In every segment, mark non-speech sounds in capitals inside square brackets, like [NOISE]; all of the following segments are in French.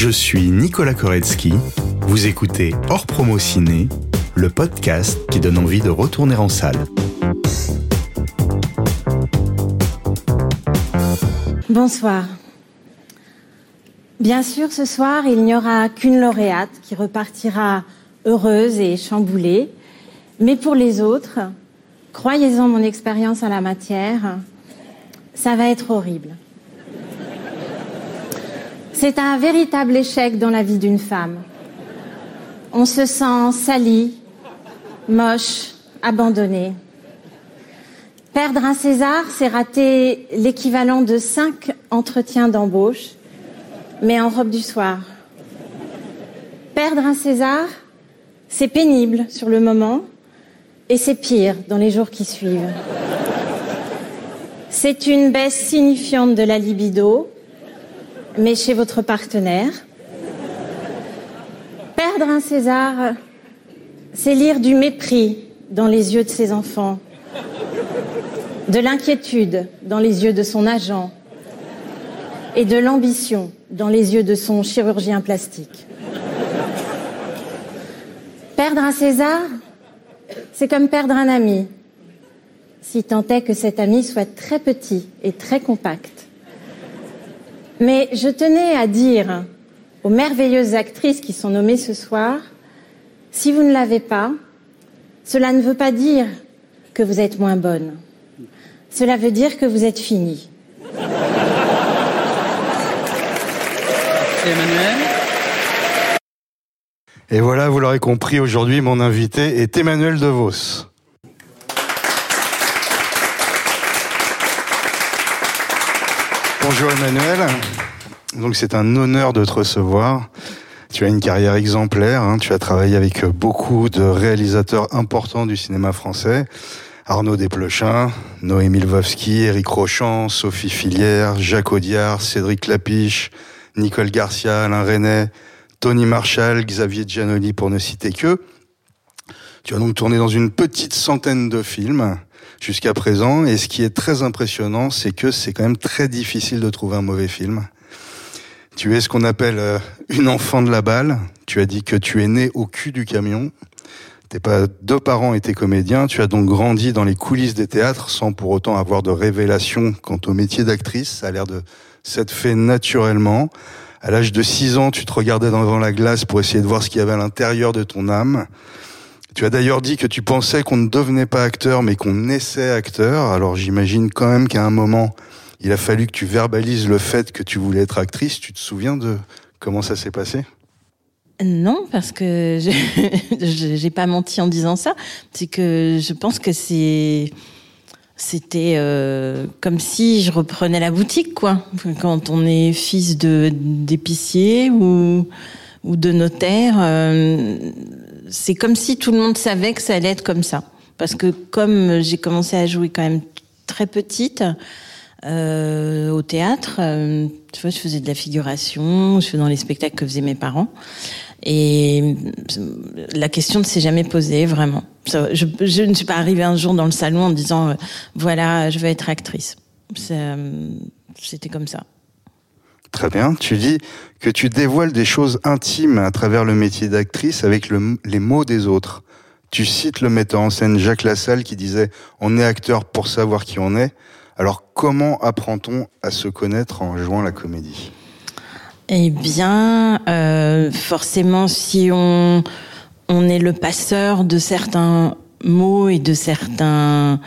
Je suis Nicolas Koretsky. Vous écoutez Hors Promo Ciné, le podcast qui donne envie de retourner en salle. Bonsoir. Bien sûr, ce soir, il n'y aura qu'une lauréate qui repartira heureuse et chamboulée. Mais pour les autres, croyez-en mon expérience à la matière, ça va être horrible. C'est un véritable échec dans la vie d'une femme. On se sent sali, moche, abandonné. Perdre un César, c'est rater l'équivalent de cinq entretiens d'embauche, mais en robe du soir. Perdre un César, c'est pénible sur le moment et c'est pire dans les jours qui suivent. C'est une baisse signifiante de la libido, mais chez votre partenaire. Perdre un César, c'est lire du mépris dans les yeux de ses enfants, de l'inquiétude dans les yeux de son agent et de l'ambition dans les yeux de son chirurgien plastique. Perdre un César, c'est comme perdre un ami, si tant est que cet ami soit très petit et très compact. Mais je tenais à dire aux merveilleuses actrices qui sont nommées ce soir, si vous ne l'avez pas, cela ne veut pas dire que vous êtes moins bonne. Cela veut dire que vous êtes fini. [LAUGHS] Emmanuel. Et voilà, vous l'aurez compris, aujourd'hui, mon invité est Emmanuel DeVos. Bonjour Emmanuel. Donc c'est un honneur de te recevoir. Tu as une carrière exemplaire. hein. Tu as travaillé avec beaucoup de réalisateurs importants du cinéma français. Arnaud Desplechin, Noémie Lvovsky, Éric Rochant, Sophie Filière, Jacques Audiard, Cédric Lapiche, Nicole Garcia, Alain Renet, Tony Marshall, Xavier Giannoli pour ne citer que. Tu as donc tourné dans une petite centaine de films jusqu'à présent. Et ce qui est très impressionnant, c'est que c'est quand même très difficile de trouver un mauvais film. Tu es ce qu'on appelle euh, une enfant de la balle. Tu as dit que tu es né au cul du camion. Tes deux parents étaient comédiens. Tu as donc grandi dans les coulisses des théâtres sans pour autant avoir de révélation quant au métier d'actrice. Ça a l'air de s'être fait naturellement. À l'âge de 6 ans, tu te regardais devant la glace pour essayer de voir ce qu'il y avait à l'intérieur de ton âme. Tu as d'ailleurs dit que tu pensais qu'on ne devenait pas acteur, mais qu'on naissait acteur. Alors j'imagine quand même qu'à un moment, il a fallu que tu verbalises le fait que tu voulais être actrice. Tu te souviens de comment ça s'est passé? Non, parce que [LAUGHS] je- j'ai pas menti en disant ça. C'est que je pense que c'était euh, comme si je reprenais la boutique, quoi. Quand on est fils de d'épicier ou ou de notaire, euh, c'est comme si tout le monde savait que ça allait être comme ça. Parce que comme j'ai commencé à jouer quand même très petite euh, au théâtre, euh, tu vois, je faisais de la figuration, je faisais dans les spectacles que faisaient mes parents. Et la question ne s'est jamais posée vraiment. Je, ne suis pas arrivée un jour dans le salon en disant euh, voilà, je vais être actrice. Euh, C'était comme ça. Très bien. Tu dis que tu dévoiles des choses intimes à travers le métier d'actrice avec le- les mots des autres. Tu cites le metteur en scène Jacques Lassalle qui disait On est acteur pour savoir qui on est. Alors comment apprend-on à se connaître en jouant la comédie? Eh bien, euh, forcément, si on, on est le passeur de certains mots et de certains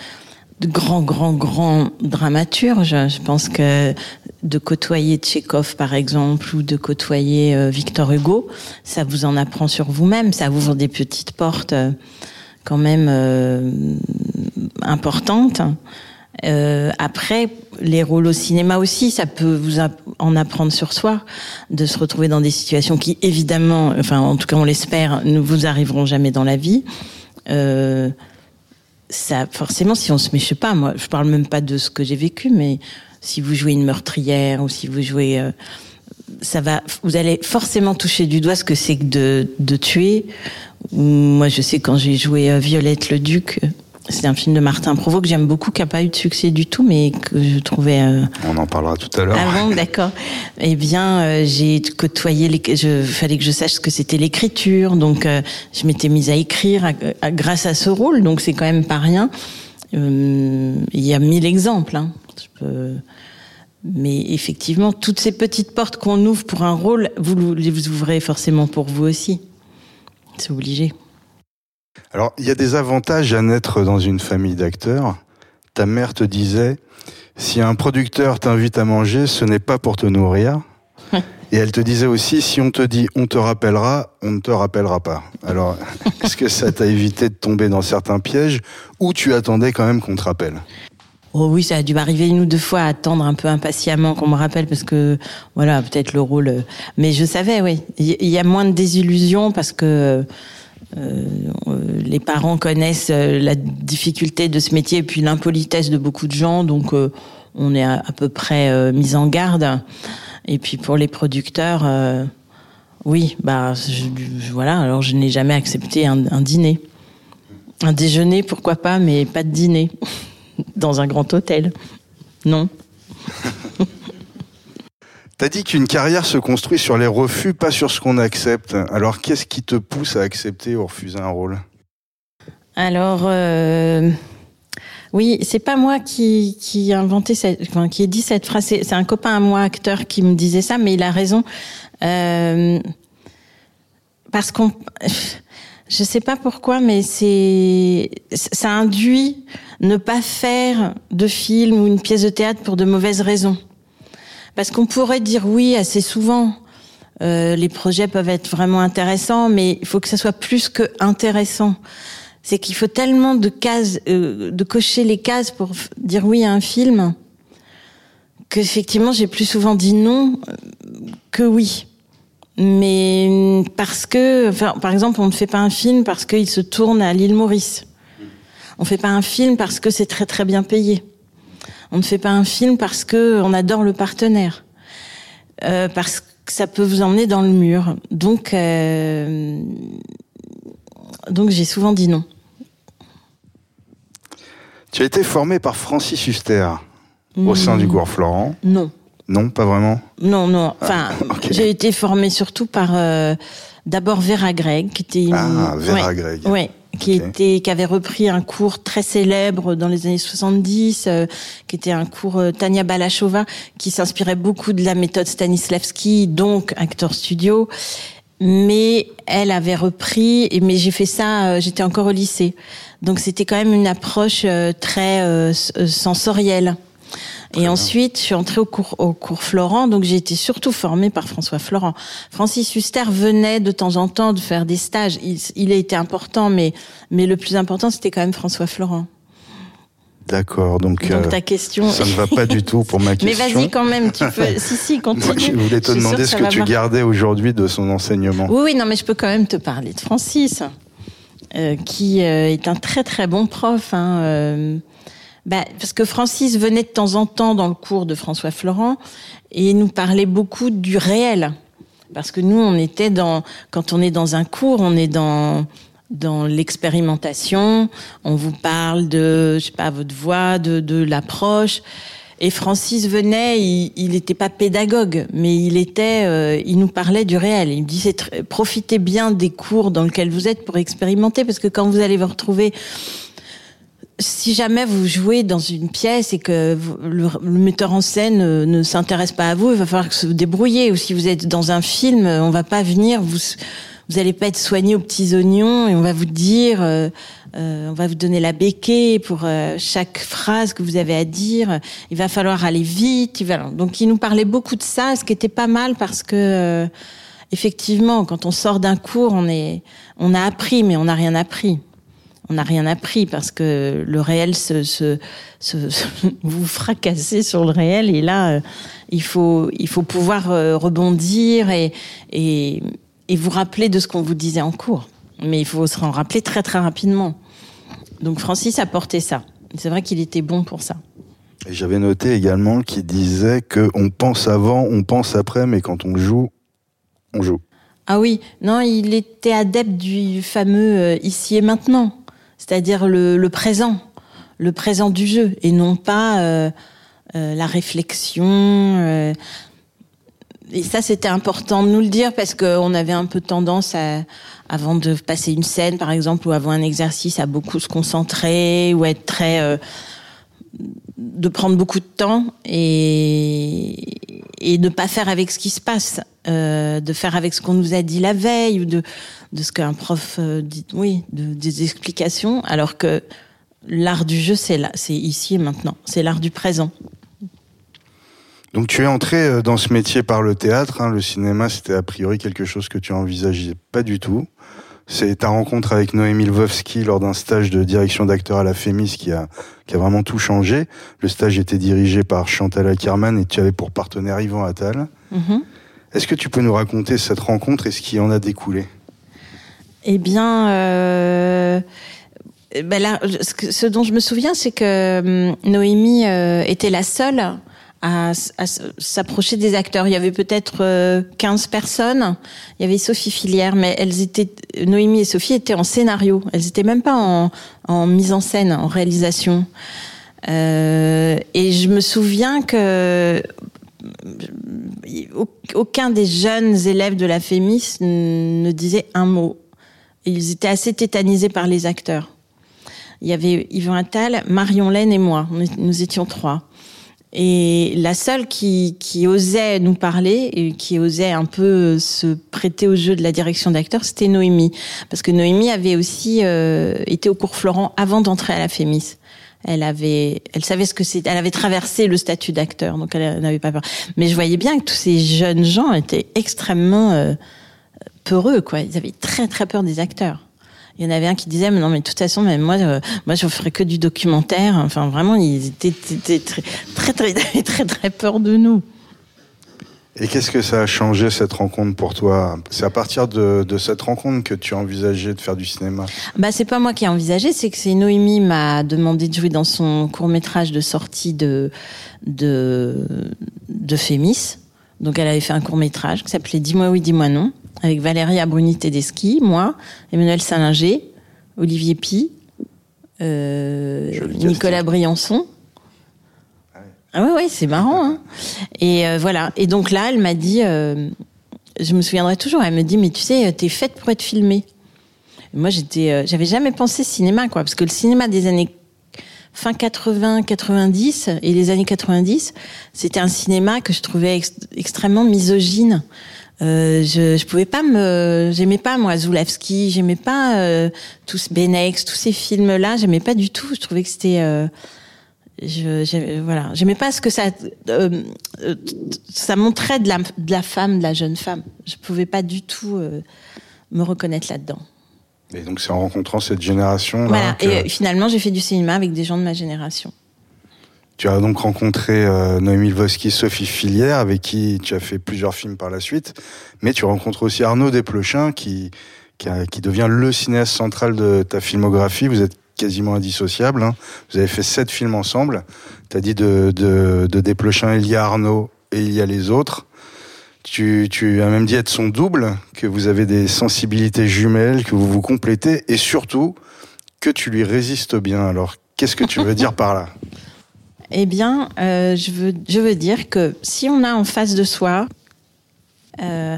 de grands, grands, grands dramaturges, je pense que de côtoyer Tchekhov, par exemple, ou de côtoyer euh, Victor Hugo, ça vous en apprend sur vous-même, ça ouvre des petites portes euh, quand même euh, importantes. Euh, après, les rôles au cinéma aussi, ça peut vous en apprendre sur soi, de se retrouver dans des situations qui, évidemment, enfin, en tout cas, on l'espère, ne vous arriveront jamais dans la vie. Euh, ça, forcément, si on se met, pas, moi, je parle même pas de ce que j'ai vécu, mais si vous jouez une meurtrière ou si vous jouez, euh, ça va, vous allez forcément toucher du doigt ce que c'est que de, de tuer. Moi, je sais quand j'ai joué euh, Violette le Duc, C'est un film de Martin Provost que j'aime beaucoup, qui n'a pas eu de succès du tout, mais que je trouvais. Euh... On en parlera tout à l'heure. Ah bon, d'accord. [LAUGHS] Eh bien, euh, j'ai côtoyé. Les... Je fallait que je sache ce que c'était l'écriture, donc euh, je m'étais mise à écrire à, à, grâce à ce rôle, donc c'est quand même pas rien. Il y a mille exemples. Hein. Je peux... Mais effectivement, toutes ces petites portes qu'on ouvre pour un rôle, vous les ouvrez forcément pour vous aussi. C'est obligé. Alors, il y a des avantages à naître dans une famille d'acteurs. Ta mère te disait, si un producteur t'invite à manger, ce n'est pas pour te nourrir. [LAUGHS] Et elle te disait aussi, si on te dit on te rappellera, on ne te rappellera pas. Alors, [LAUGHS] est-ce que ça t'a évité de tomber dans certains pièges ou tu attendais quand même qu'on te rappelle? Oh oui, ça a dû m'arriver une ou deux fois à attendre un peu impatiemment qu'on me rappelle parce que voilà, peut-être le rôle. Mais je savais, oui, il y a moins de désillusions parce que euh, les parents connaissent euh, la difficulté de ce métier et puis l'impolitesse de beaucoup de gens, donc euh, on est à, peu près mis en garde. Et puis pour les producteurs, oui, bah je, voilà. Alors je n'ai jamais accepté un dîner, un déjeuner, pourquoi pas, mais pas de dîner [LAUGHS] dans un grand hôtel. Non. T'as dit qu'une carrière se construit sur les refus, pas sur ce qu'on accepte. Alors qu'est-ce qui te pousse à accepter ou refuser un rôle? Alors, euh, oui, c'est pas moi qui, qui inventé qui ai dit cette phrase. C'est un copain à moi, acteur, qui me disait ça, mais il a raison. Euh, parce qu'on, [LAUGHS] je sais pas pourquoi, mais c'est, ça induit ne pas faire de film ou une pièce de théâtre pour de mauvaises raisons. Parce qu'on pourrait dire oui assez souvent. Euh, les projets peuvent être vraiment intéressants, mais il faut que ça soit plus que intéressant. C'est qu'il faut tellement de cases, euh, de cocher les cases pour dire oui à un film, qu'effectivement j'ai plus souvent dit non que oui. Mais parce que, par exemple, on ne fait pas un film parce qu'il se tourne à l'île Maurice. On ne fait pas un film parce que c'est très très bien payé. On ne fait pas un film parce que on adore le partenaire, euh, parce que ça peut vous emmener dans le mur. Donc, euh, donc j'ai souvent dit non. Tu as été formé par Francis Huster mmh. au sein du cours Florent. Non. Non, pas vraiment. Non, non. Enfin, ah, okay. j'ai été formé surtout par euh, d'abord Vera Gregg, qui était une... ah Vera ouais, Gregg. Ouais, qui okay. était qui avait repris un cours très célèbre dans les années 70 euh, qui était un cours euh, Tania Balachova qui s'inspirait beaucoup de la méthode Stanislavski donc acteur studio. Mais elle avait repris mais j'ai fait ça euh, j'étais encore au lycée. Donc c'était quand même une approche euh, très euh, et ensuite, je suis entrée au cours, au cours Florent, donc j'ai été surtout formée par François Florent. Francis Huster venait de temps en temps de faire des stages. Il, il a été important, mais, mais le plus important, c'était quand même François Florent. D'accord, donc, donc ta question. Ça ne va pas du tout pour ma [LAUGHS] question. Mais vas-y quand même, tu peux. si si, continue. Moi, je voulais te je demander ce que, que tu gardais aujourd'hui de son enseignement. Oui, oui, non, mais je peux quand même te parler de Francis, euh, qui euh, est un très très bon prof. Hein, euh, bah, parce que Francis venait de temps en temps dans le cours de François Florent et nous parlait beaucoup du réel. Parce que nous, on était dans, quand on est dans un cours, on est dans, dans l'expérimentation. On vous parle de, je sais pas, votre voix, de, de l'approche. Et Francis venait, il n'était pas pédagogue, mais il était, euh, il nous parlait du réel. Il me disait profitez bien des cours dans lesquels vous êtes pour expérimenter, parce que quand vous allez vous retrouver si jamais vous jouez dans une pièce et que le, metteur en scène ne, ne s'intéresse pas à vous, il va falloir que se débrouiller. Ou si vous êtes dans un film, on va pas venir vous vous allez pas être soigné aux petits oignons et on va vous dire, euh, euh, on va vous donner la béquille pour euh, chaque phrase que vous avez à dire. Il va falloir aller vite. Donc il nous parlait beaucoup de ça, ce qui était pas mal parce que euh, effectivement, quand on sort d'un cours, on est, on a appris, mais on n'a rien appris on n'a rien appris parce que le réel se, se, se, se [LAUGHS] vous fracassez sur le réel et là euh, il faut il faut pouvoir euh, rebondir et, et et vous rappeler de ce qu'on vous disait en cours. Mais il faut se en rappeler très très rapidement. Donc Francis a porté ça. C'est vrai qu'il était bon pour ça. Et j'avais noté également qu'il disait que on pense avant on pense après mais quand on joue on joue. Ah oui. Non il était adepte du fameux euh, ici et maintenant c'est-à-dire le, présent, le présent du jeu, et non pas euh, euh, la réflexion. Euh. et ça, c'était important de nous le dire parce qu'on avait un peu tendance à, avant de passer une scène, par exemple, ou avant un exercice, à beaucoup se concentrer ou être très de prendre beaucoup de temps et, et ne pas faire avec ce qui se passe, euh, de faire avec ce qu'on nous a dit la veille ou de, de ce qu'un prof euh, dit, oui, de, des explications, alors que l'art du jeu, c'est là, c'est ici et maintenant, c'est l'art du présent. Donc tu es entré euh, dans ce métier par le théâtre, hein, le cinéma c'était a priori quelque chose que tu envisageais pas du tout. C'est ta rencontre avec Noémie Lvovsky lors d'un stage de direction d'acteur à la Fémis qui a, qui a vraiment tout changé. Le stage était dirigé par Chantal Ackerman et tu avais pour partenaire Yvan Attal. Mm-hmm. Est-ce que tu peux nous raconter cette rencontre et ce qui en a découlé? Eh bien, euh, ben là, ce, dont je me souviens, c'est que hum, Noémie euh, était la seule à, s'approcher des acteurs. Il y avait peut-être 15 euh, personnes. Il y avait Sophie Filière, mais elles étaient Noémie et Sophie étaient en scénario. Elles étaient même pas en, mise en scène, en réalisation. Euh, et je me souviens que aucun des jeunes élèves de la Fémis ne disait un mot. ils étaient assez tétanisés par les acteurs. Il y avait Yvan Attal, Marion Laine et moi. Nous étions trois. Et la seule qui, qui osait nous parler et qui osait un peu se prêter au jeu de la direction d'acteur, c'était Noémie. Parce que Noémie avait aussi euh, été au cours Florent avant d'entrer à la Fémis. Elle avait, elle savait ce que c'était. Elle avait traversé le statut d'acteur, donc elle n'avait pas peur. Mais je voyais bien que tous ces jeunes gens étaient extrêmement euh, peureux, quoi. Ils avaient très très peur des acteurs. Il y en avait un qui disait, mais non, mais de toute façon, même moi, euh, moi, je ferais que du documentaire. Enfin, vraiment, ils étaient, très, très, très, très, très peur de nous. Et qu'est-ce que ça a changé cette rencontre pour toi? C'est à partir de, de, cette rencontre que tu as envisagé de faire du cinéma? Bah c'est pas moi qui ai envisagé, c'est que c'est Noémie m'a demandé de jouer dans son court métrage de sortie de de de Fémis. Donc elle avait fait un court métrage qui s'appelait Dis-moi oui, dis-moi non avec Valérie Bruni Tedeschi, moi, Emmanuel Salinger, Olivier Pi, euh, Nicolas Briançon. Ah ouais, ouais, c'est marrant. Hein et euh, voilà. Et donc là, elle m'a dit, euh, je me souviendrai toujours, elle me dit, mais tu sais, t'es faite pour être filmée. moi, j'étais, j'avais jamais pensé cinéma, quoi, parce que le cinéma des années fin 80, 90 et les années 90, c'était un cinéma que je trouvais extrêmement misogyne. Euh, je, je pouvais pas me, j'aimais pas moi Zulawski, j'aimais pas euh, tous Benex, tous ces films-là, j'aimais pas du tout. Je trouvais que c'était, euh, je, voilà, j'aimais pas ce que ça, euh, ça montrait de la, de la femme, de la jeune femme. Je pouvais pas du tout me reconnaître là-dedans. Et donc c'est en rencontrant cette génération. Là, voilà. Et finalement, j'ai fait du cinéma avec des gens de ma génération. Tu as donc rencontré euh, Noémie Sophie Filière, avec qui tu as fait plusieurs films par la suite. Mais tu rencontres aussi Arnaud Desplechin, qui, qui, qui devient le cinéaste central de ta filmographie. Vous êtes quasiment indissociables. Hein. Vous avez fait sept films ensemble. Tu as dit de, de, de Desplechin, il y a Arnaud et il y a les autres. Tu, tu as même dit être son double, que vous avez des sensibilités jumelles, que vous vous complétez, et surtout que tu lui résistes bien. Alors, qu'est-ce que tu veux dire par là? Eh bien, euh, je, veux, dire que si on a en face de soi euh,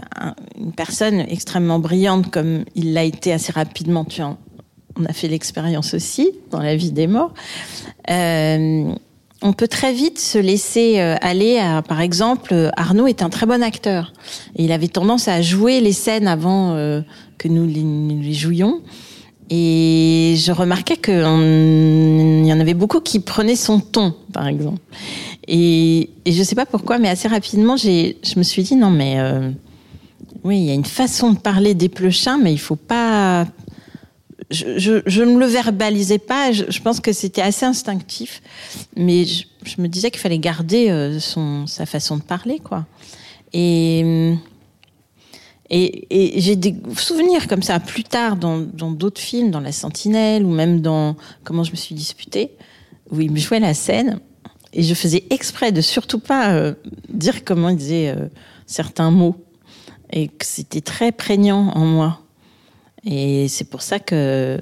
une personne extrêmement brillante comme il l'a été assez rapidement, tu en, on a fait l'expérience aussi dans la vie des morts, euh, on peut très vite se laisser aller à, par exemple, Arnaud est un très bon acteur. Et il avait tendance à jouer les scènes avant que nous nous les jouions. Et je remarquais qu'il y en avait beaucoup qui prenaient son ton, par exemple. Et, je ne sais pas pourquoi, mais assez rapidement, je me suis dit non, mais euh, oui, il y a une façon de parler des plechins, mais il faut pas. Je, je, ne le verbalisais pas. Je, je pense que c'était assez instinctif, mais je, me disais qu'il fallait garder euh, sa façon de parler, quoi. Et et, j'ai des souvenirs comme ça plus tard dans d'autres films, dans La Sentinelle ou même dans Comment je me suis disputée, où il me jouait la scène et je faisais exprès de surtout pas euh, dire comment il disait euh, certains mots et que c'était très prégnant en moi. Et c'est pour ça que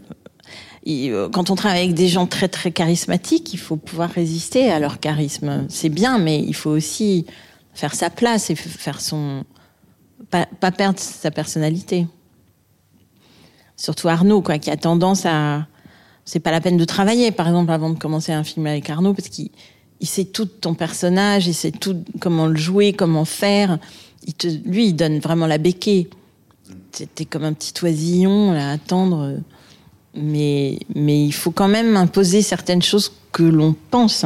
quand on travaille avec des gens très très charismatiques, il faut pouvoir résister à leur charisme. C'est bien, mais il faut aussi faire sa place et faire son pas, pas perdre sa personnalité. Surtout Arnaud, quoi, qui a tendance à c'est pas la peine de travailler, par exemple, avant de commencer un film avec Arnaud, parce qu'il il sait tout de ton personnage, il sait tout comment le jouer, comment faire. Il te, lui, il donne vraiment la béquille. T'es comme un petit oisillon à attendre mais, mais il faut quand même imposer certaines choses que l'on pense.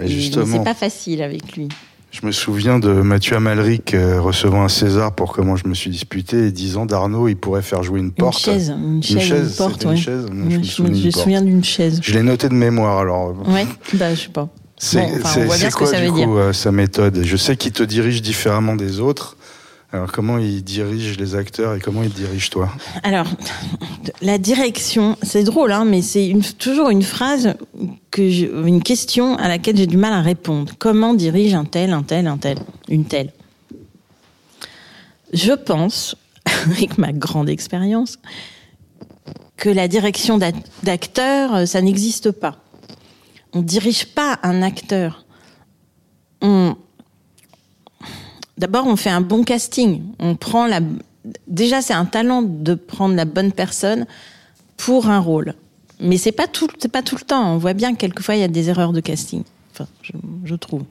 Et justement. C'est pas facile avec lui. Je me souviens de Mathieu Amalric euh, recevant un César pour comment je me suis disputé et disant d'Arnaud, il pourrait faire jouer une porte. Une chaise, une chaise, une, chaise, une porte, une chaise. je, me, souviens d'une chaise. Je l'ai noté de mémoire alors. Ouais, bah, je sais pas. C'est bon, enfin, quoi, du coup, dire. Euh, sa méthode? Je sais qu'il te dirige différemment des autres. Alors, comment il dirige les acteurs et comment il dirige toi Alors, la direction, c'est drôle, hein, mais c'est toujours une phrase, que une question à laquelle j'ai du mal à répondre. Comment dirige un tel, un tel, un tel, une telle? Je pense, [LAUGHS] avec ma grande expérience, que la direction d'acteur, ça n'existe pas. On dirige pas un acteur. On, D'abord, on fait un bon casting. On prend la. Déjà, c'est un talent de prendre la bonne personne pour un rôle. Mais c'est pas tout, c'est pas tout le temps. On voit bien que quelquefois il y a des erreurs de casting. Enfin, je, trouve.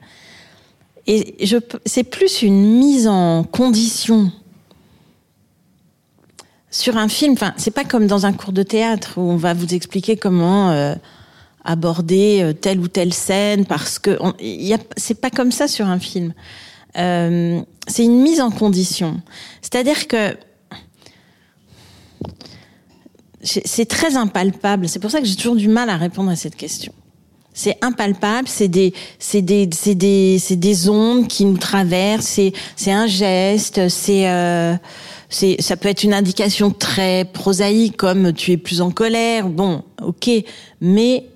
Et je, c'est plus une mise en condition sur un film. Enfin, c'est pas comme dans un cours de théâtre où on va vous expliquer comment euh, aborder euh, telle ou telle scène parce que c'est pas comme ça sur un film. Euh, c'est une mise en condition. C'est-à-dire que c'est très impalpable. C'est pour ça que j'ai toujours du mal à répondre à cette question. C'est impalpable, c'est des, ondes qui nous traversent. C'est, un geste. Euh, ça peut être une indication très prosaïque, comme tu es plus en colère. Bon, ok, mais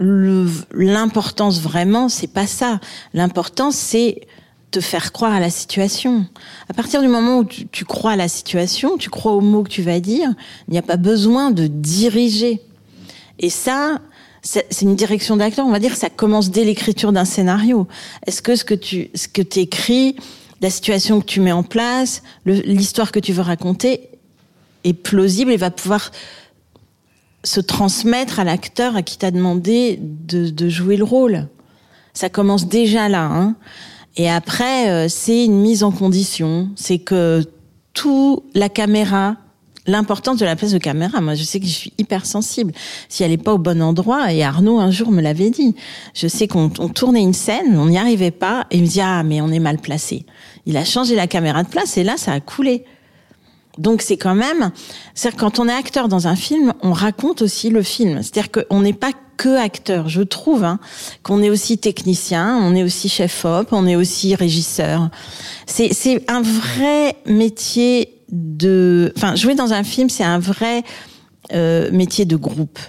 l'importance vraiment, c'est pas ça. L'importance, c'est te faire croire à la situation. À partir du moment où tu, crois à la situation, tu crois aux mots que tu vas dire, il n'y a pas besoin de diriger. Et ça, c'est une direction d'acteur, on va dire, ça commence dès l'écriture d'un scénario. Est-ce que ce que tu ce que écris, la situation que tu mets en place, l'histoire que tu veux raconter est plausible et va pouvoir se transmettre à l'acteur à qui t'a demandé de, de jouer le rôle? Ça commence déjà là. Hein. Et après, euh, c'est une mise en condition. C'est que tout la caméra, l'importance de la place de caméra. Moi, je sais que je suis hyper sensible. Si elle n'est pas au bon endroit, et Arnaud un jour me l'avait dit. Je sais qu'on tournait une scène, on n'y arrivait pas, et il me dit ah mais on est mal placé. Il a changé la caméra de place et là ça a coulé. Donc c'est quand même, c'est quand on est acteur dans un film, on raconte aussi le film. C'est-à-dire qu'on n'est pas que acteur, je trouve, hein, qu'on est aussi technicien, on est aussi chef op, on est aussi régisseur. C'est c'est un vrai métier de, enfin jouer dans un film, c'est un vrai euh, métier de groupe.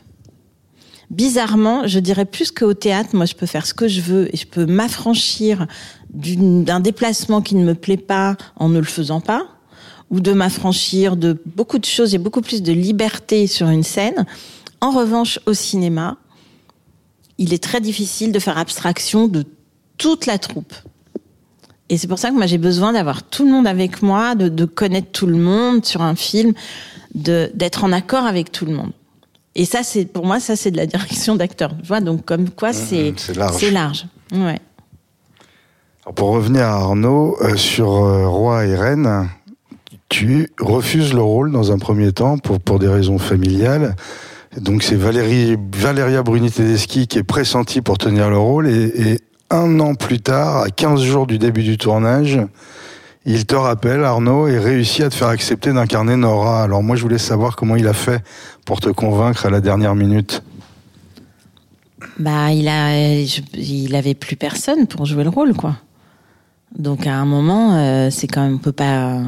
Bizarrement, je dirais plus qu'au théâtre, moi je peux faire ce que je veux et je peux m'affranchir d'un déplacement qui ne me plaît pas en ne le faisant pas ou de m'affranchir de beaucoup de choses. et beaucoup plus de liberté sur une scène. En revanche, au cinéma, il est très difficile de faire abstraction de toute la troupe. Et c'est pour ça que moi j'ai besoin d'avoir tout le monde avec moi, de, de, connaître tout le monde sur un film, d'être en accord avec tout le monde. Et ça, c'est pour moi, ça c'est de la direction d'acteur. Tu vois, donc comme quoi c'est c'est large. C'est large. Ouais. Alors pour revenir à Arnaud euh, sur euh, Roi et Reine, tu refuses le rôle dans un premier temps pour, pour des raisons familiales. Donc c'est Valérie, Valéria Bruni-Tedeschi qui est pressentie pour tenir le rôle et, et, un an plus tard, à 15 jours du début du tournage, il te rappelle, Arnaud, et réussit à te faire accepter d'incarner Nora. Alors moi je voulais savoir comment il a fait pour te convaincre à la dernière minute. Bah il a, il avait plus personne pour jouer le rôle quoi. Donc à un moment, euh, c'est quand même on peut pas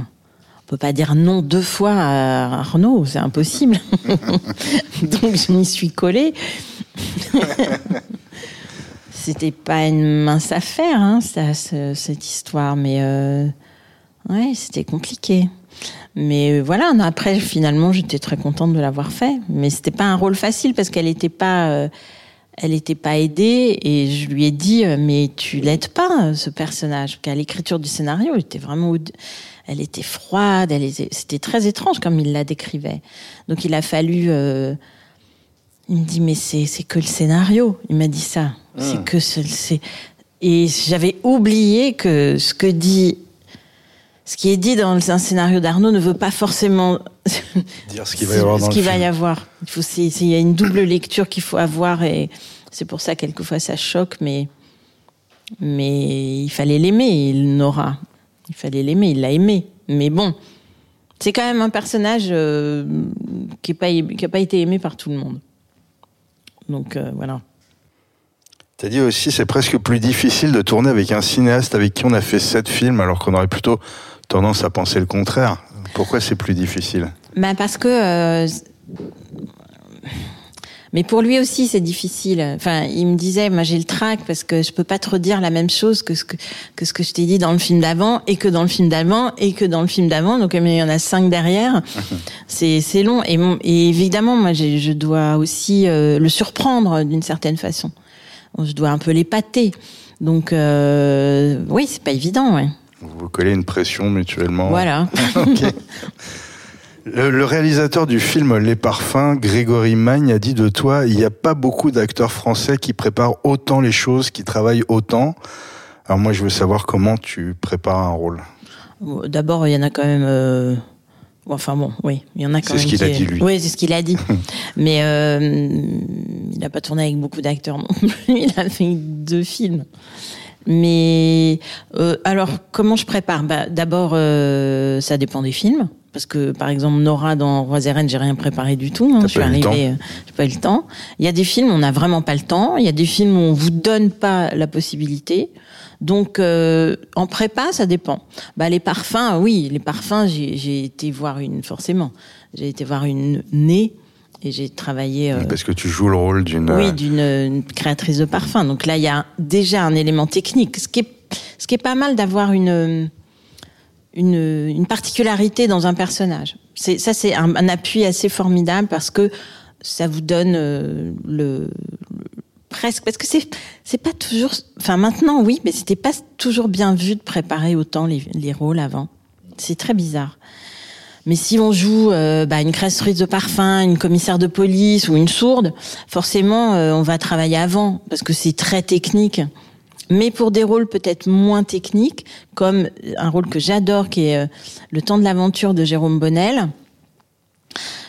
peut pas dire non deux fois à Arnaud, c'est impossible. [LAUGHS] Donc je m'y suis collée. C'était pas une mince affaire, hein, ça, cette histoire, mais euh, Ouais, c'était compliqué. Mais euh, voilà, après, finalement, j'étais très contente de l'avoir fait. Mais c'était pas un rôle facile parce qu'elle n'était pas, euh, elle pas aidée. Et je lui ai dit, mais tu l'aides pas, ce personnage. Qu'à l'écriture du scénario, elle était vraiment, elle était froide. Elle était, c'était très étrange comme il la décrivait. Donc il a fallu. il me dit, mais c'est, c'est que le scénario. Il m'a dit ça. C'est hmm. que c'est. Et j'avais oublié que ce que dit ce qui est dit dans un scénario d'Arnaud ne veut pas forcément [LAUGHS] dire ce qu'il va y avoir. [LAUGHS] ce qu'il va y avoir. Il faut, il y a une double lecture qu'il faut avoir et c'est pour ça quelquefois ça choque, mais mais il fallait l'aimer, Nora. Il fallait l'aimer, il l'a aimé. Mais bon, c'est quand même un personnage euh, qui n'a pas, pas été aimé par tout le monde. Donc euh, voilà. T'as dit aussi c'est presque plus difficile de tourner avec un cinéaste avec qui on a fait sept films alors qu'on aurait plutôt tendance à penser le contraire. Pourquoi c'est plus difficile? Ben Parce que... Euh, mais pour lui aussi, c'est difficile. Enfin, il me disait, moi j'ai le trac parce que je peux pas te redire la même chose que ce que, que ce que je t'ai dit dans le film d'avant et que dans le film d'avant et que dans le film d'avant. Donc il y en a cinq derrière. [LAUGHS] c'est c'est long et, et, évidemment, moi je dois aussi euh, le surprendre d'une certaine façon. Je dois un peu l'épater. Donc euh, oui, c'est pas évident. Ouais. Vous vous collez une pression mutuellement. Voilà. [LAUGHS] [LAUGHS] Le, réalisateur du film Les Parfums, Grégory Magne, a dit de toi il n'y a pas beaucoup d'acteurs français qui préparent autant les choses, qui travaillent autant. Alors moi, je veux savoir comment tu prépares un rôle. D'abord, il y en a quand même. Euh, enfin bon, oui, il y en a quand même. C'est ce qu'il a dit lui. Oui, c'est ce qu'il a dit. [LAUGHS] Mais euh, il n'a pas tourné avec beaucoup d'acteurs non plus. [LAUGHS] Il a fait deux films. Mais euh, alors, comment je prépare? Bah, D'abord, euh, ça dépend des films. Parce que, par exemple, Nora dans Roi et Reine, j'ai rien préparé du tout. Hein. Je suis arrivée, euh, j'ai pas eu le temps. Il y a des films où on n'a vraiment pas le temps. Il y a des films où on vous donne pas la possibilité. Donc, euh, en prépa, ça dépend. Bah, les parfums, oui, les parfums, j'ai été voir une, forcément. J'ai été voir une née et j'ai travaillé. Euh, Parce que tu joues le rôle d'une. Oui, d'une créatrice de parfum. Donc là, il y a déjà un élément technique. Ce qui est, ce qui est pas mal d'avoir une, une, une, particularité dans un personnage. C'est, ça, c'est un, appui assez formidable parce que ça vous donne euh, le, presque parce que c'est c'est pas toujours enfin maintenant oui mais c'était pas toujours bien vu de préparer autant les, les rôles avant c'est très bizarre mais si on joue euh, bah, une créatrice de parfum, une commissaire de police ou une sourde, forcément, euh, on va travailler avant parce que c'est très technique. Mais pour des rôles peut-être moins techniques, comme un rôle que j'adore, qui est euh, Le temps de l'aventure de Jérôme Bonnel,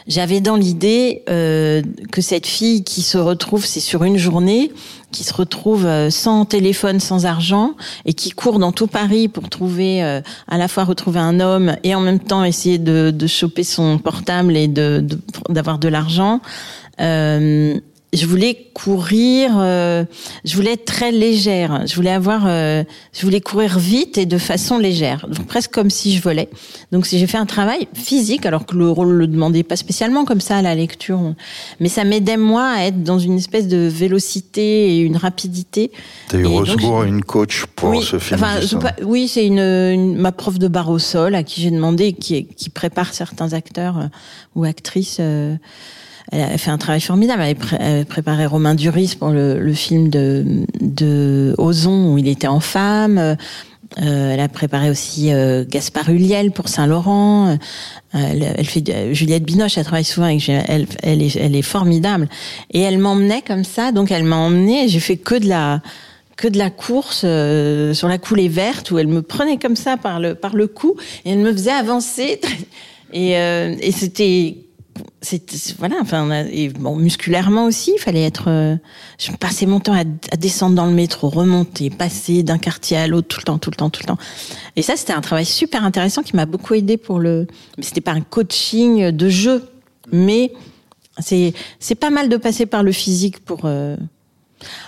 j'avais dans l'idée euh, que cette fille qui se retrouve, c'est sur une journée, qui se retrouve euh, sans téléphone, sans argent, et qui court dans tout Paris pour trouver, euh, à la fois retrouver un homme et en même temps essayer de, de choper son portable et de d'avoir de, l'argent. Euh, je voulais courir, euh, je voulais être très légère. Je voulais avoir, euh, je voulais courir vite et de façon légère, donc presque comme si je volais. Donc si j'ai fait un travail physique, alors que le rôle le demandait pas spécialement comme ça à la lecture, mais ça m'aidait moi à être dans une espèce de vélocité et une rapidité. T'as eu recours à une coach pour ce film enfin, Oui, c'est une, ma prof de barre au sol à qui j'ai demandé, qui, qui prépare certains acteurs euh, ou actrices elle a fait un travail formidable. Elle avait, Romain Duris pour le, film de, de Ozon où il était en femme. Euh, elle a préparé aussi euh, Gaspard Huliel pour Saint-Laurent. Euh, elle, fait Juliette Binoche, elle travaille souvent avec elle, elle, est, elle est formidable. Et elle m'emmenait comme ça, donc elle m'a emmenée. J'ai fait que de la que de la course sur la coulée verte où elle me prenait comme ça par le par le cou et elle me faisait avancer. [LAUGHS] Et, et c'était c'est voilà enfin et bon musculairement aussi il fallait être euh, je passais mon temps à, descendre dans le métro remonter passer d'un quartier à l'autre tout le temps tout le temps tout le temps. Et ça c'était un travail super intéressant qui m'a beaucoup aidé pour le mais c'était pas un coaching de jeu mais c'est c'est pas mal de passer par le physique pour euh...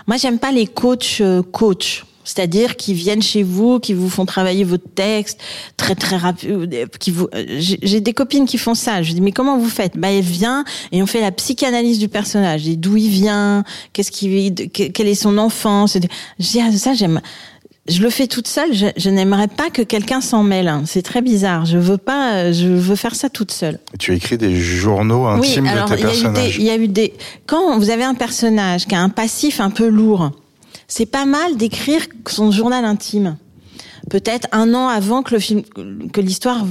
moi j'aime pas les coachs euh, coachs c'est-à-dire qui viennent chez vous, qui vous font travailler votre texte très très rapide. Qui vous, j'ai des copines qui font ça. Je dis mais comment vous faites? Bah elle vient et on fait la psychanalyse du personnage. D'où il vient, qu'est-ce qui, quelle est son enfance? Je dis ah, ça j'aime. je le fais toute seule. Je, je n'aimerais pas que quelqu'un s'en mêle. C'est très bizarre. Je veux pas. euh, Je veux faire ça toute seule. Tu écris des journaux Oui, intimes alors de tes personnages. il y a eu des. Quand vous avez un personnage qui a un passif un peu lourd, c'est pas mal d'écrire son journal intime. Peut-être un an avant que le film, que l'histoire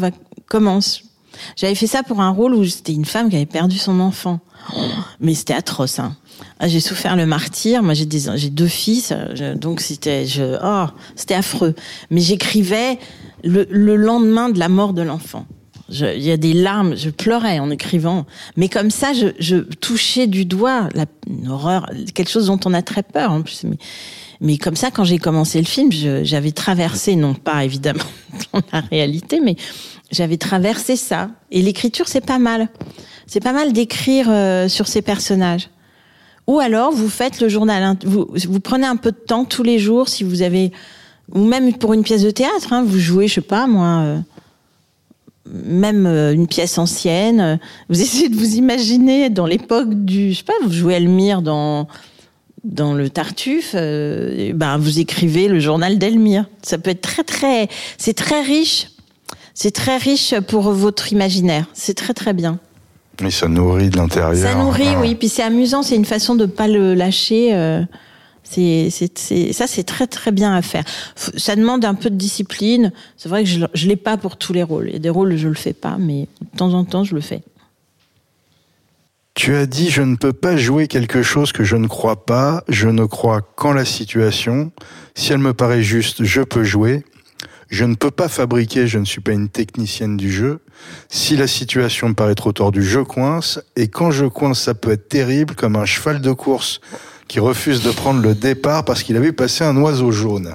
commence. J'avais fait ça pour un rôle où c'était une femme qui avait perdu son enfant. [GASPS] Mais c'était atroce. Hein. Ah, J'ai souffert le martyr. Moi, j'ai j'ai deux fils, donc c'était, je, oh, c'était affreux. Mais j'écrivais le lendemain de la mort de l'enfant. Il y a des larmes, je pleurais en écrivant. Mais comme ça, je, touchais du doigt la, une horreur, quelque chose dont on a très peur. Mais, comme ça, quand j'ai commencé le film, j'avais traversé, non pas évidemment [LAUGHS] dans la réalité, mais j'avais traversé ça. Et l'écriture, c'est pas mal. C'est pas mal d'écrire euh, sur ces personnages. Ou alors, vous faites le journal. Vous, vous prenez un peu de temps tous les jours, si vous avez, ou même pour une pièce de théâtre, hein, vous jouez, je sais pas moi, euh, même euh, une pièce ancienne. Vous essayez de vous imaginer dans l'époque du, je sais pas, vous jouez Elmire dans dans le Tartuffe, euh, ben vous écrivez le journal d'Elmire. Ça peut être très très, c'est très riche. C'est très riche pour votre imaginaire. C'est très très bien. Oui, ça nourrit de l'intérieur. Ça nourrit, Ah. oui. Puis c'est amusant, c'est une façon de pas le lâcher. euh, c'est, ça, c'est très très bien à faire. Ça demande un peu de discipline. C'est vrai que je, je l'ai pas pour tous les rôles. Il y a des rôles je le fais pas, mais de temps en temps, je le fais. Tu as dit je ne peux pas jouer quelque chose que je ne crois pas, je ne crois qu'en la situation. Si elle me paraît juste, je peux jouer. Je ne peux pas fabriquer, je ne suis pas une technicienne du jeu. Si la situation me paraît trop tordue, je coince. Et quand je coince, ça peut être terrible, comme un cheval de course qui refuse de prendre le départ parce qu'il avait passé un oiseau jaune.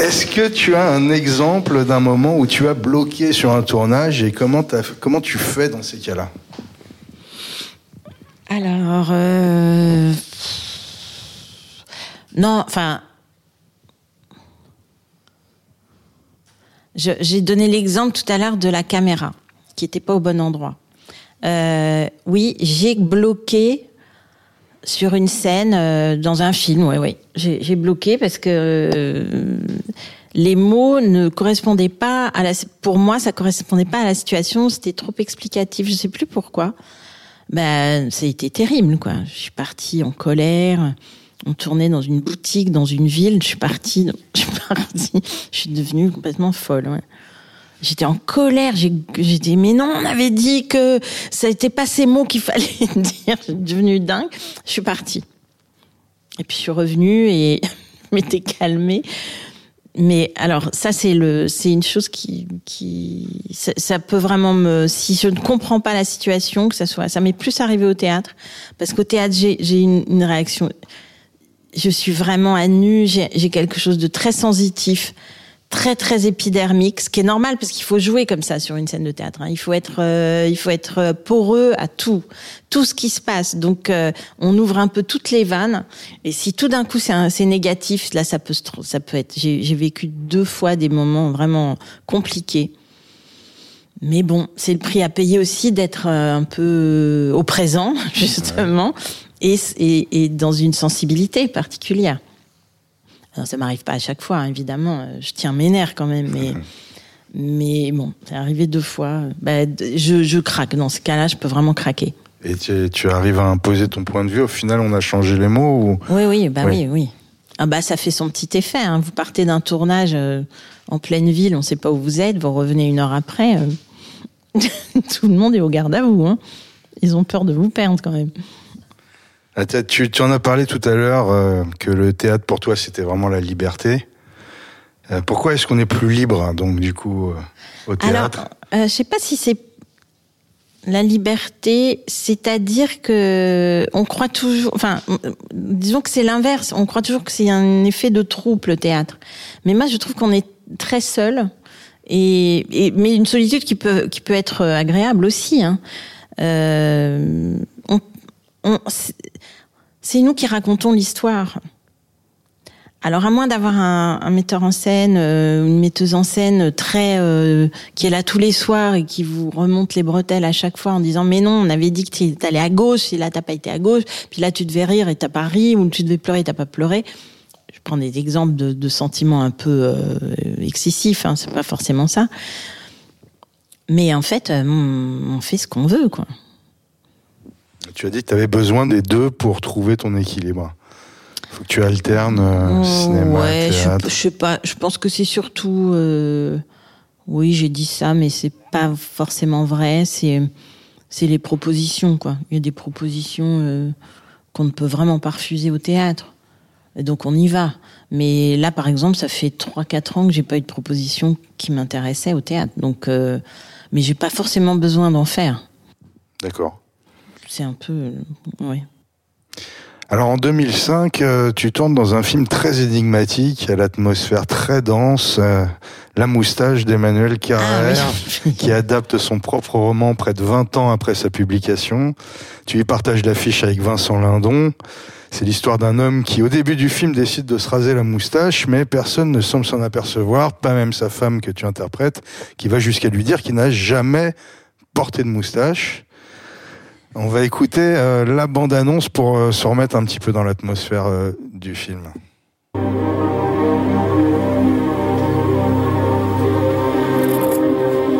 Est-ce que tu as un exemple d'un moment où tu as bloqué sur un tournage et comment, tu fais dans ces cas-là? Alors, euh... non, enfin, j'ai donné l'exemple tout à l'heure de la caméra qui n'était pas au bon endroit. Euh, oui, j'ai bloqué sur une scène euh, dans un film. Oui, oui, j'ai bloqué parce que euh, les mots ne correspondaient pas à la. Pour moi, ça correspondait pas à la situation. C'était trop explicatif. Je sais plus pourquoi. Ben, ça a été terrible, quoi. Je suis partie en colère. On tournait dans une boutique, dans une ville. Je suis partie, je suis partie. Je suis devenue complètement folle, ouais. J'étais en colère. J'ai j'ai dit, mais non, on avait dit que ça n'était pas ces mots qu'il [LAUGHS] fallait dire. Je suis devenue dingue. Je suis partie. Et puis je suis revenue et [LAUGHS] je m'étais calmée. Mais alors ça c'est le c'est une chose qui qui ça, ça peut vraiment me si je ne comprends pas la situation que ça soit ça m'est plus arrivé au théâtre parce qu'au théâtre j'ai j'ai une, une réaction je suis vraiment à nu j'ai j'ai quelque chose de très sensitif très très épidermique ce qui est normal parce qu'il faut jouer comme ça sur une scène de théâtre hein. il faut être euh, il faut être poreux à tout tout ce qui se passe donc euh, on ouvre un peu toutes les vannes et si tout d'un coup c'est négatif là ça peut ça peut être j'ai vécu deux fois des moments vraiment compliqués mais bon, c'est le prix à payer aussi d'être euh, un peu au présent, [LAUGHS] justement, et, et, et dans une sensibilité particulière. Alors, ça m'arrive pas à chaque fois, hein, évidemment. euh, Je tiens mes nerfs quand même, mais, [LAUGHS] mais bon, c'est arrivé deux fois. Bah, je, je craque. Dans ce cas-là, je peux vraiment craquer. Et tu, tu arrives à imposer ton point de vue. Au final, on a changé les mots ou? Oui, oui, bah Oui. oui, oui. Ah bah ça fait son petit effet. hein. Vous partez d'un tournage euh, en pleine ville, on ne sait pas où vous êtes, vous revenez une heure après. euh, [LAUGHS] Tout le monde est au garde à vous. Hein. Ils ont peur de vous perdre quand même. Tu, tu en as parlé tout à l'heure euh, que le théâtre pour toi c'était vraiment la liberté. Euh, pourquoi est-ce qu'on est plus libre hein, donc du coup euh, au Alors, théâtre? euh, je sais pas si c'est la liberté, c'est-à-dire que on croit toujours, enfin, disons que c'est l'inverse. On croit toujours que c'est un effet de troupe le théâtre. Mais moi, je trouve qu'on est très seul et, et mais une solitude qui peut qui peut être agréable aussi. Hein. On, on, c'est- nous qui racontons l'histoire. Alors à moins d'avoir un, metteur en scène, euh, une metteuse en scène très euh, qui est là tous les soirs et qui vous remonte les bretelles à chaque fois en disant mais non on avait dit que tu allais à gauche et là t'as pas été à gauche puis là tu devais rire et t'as pas ri ou tu devais pleurer et t'as pas pleuré. Je prends des exemples de, sentiments un peu euh, excessifs, hein, c'est pas forcément ça. Mais en fait, euh, on fait ce qu'on veut, quoi. Tu as dit que tu avais besoin des deux pour trouver ton équilibre. Faut que tu alternes euh, cinéma, ouais, je, théâtre. je sais pas. Je pense que c'est surtout. euh, oui, j'ai dit ça, mais c'est pas forcément vrai. C'est c'est les propositions, quoi. Il y a des propositions euh, qu'on ne peut vraiment pas refuser au théâtre. Et donc on y va. Mais là, par exemple, ça fait 3-4 ans que j'ai pas eu de proposition qui m'intéressait au théâtre. Donc, euh, mais j'ai pas forcément besoin d'en faire. D'accord. C'est un peu, euh, ouais. Alors en 2005, euh, tu tournes dans un film très énigmatique, à l'atmosphère très dense, euh, La moustache d'Emmanuel Carrère, Ah oui. [LAUGHS] qui adapte son propre roman près de 20 ans après sa publication. Tu y partages l'affiche avec Vincent Lindon. C'est l'histoire d'un homme qui, au début du film, décide de se raser la moustache, mais personne ne semble s'en apercevoir, pas même sa femme que tu interprètes, qui va jusqu'à lui dire qu'il n'a jamais porté de moustache. On va écouter euh, la bande-annonce pour euh, se remettre un petit peu dans l'atmosphère euh, du film.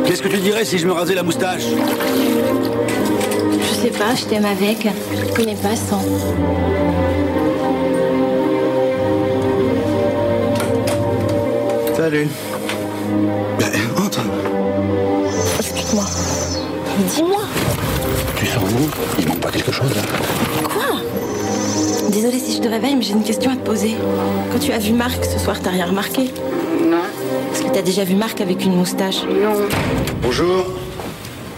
Qu'est-ce que tu dirais si je me rasais la moustache? Je sais pas, je t'aime avec. Je connais pas sans. Salut. Ben, entre. Explique-moi. Dis-moi. Il manque pas quelque chose là Quoi? Désolée si je te réveille, mais j'ai une question à te poser. Quand tu as vu Marc ce soir, t'as rien remarqué? Non, Est-ce que t'as déjà vu Marc avec une moustache? Non. Bonjour.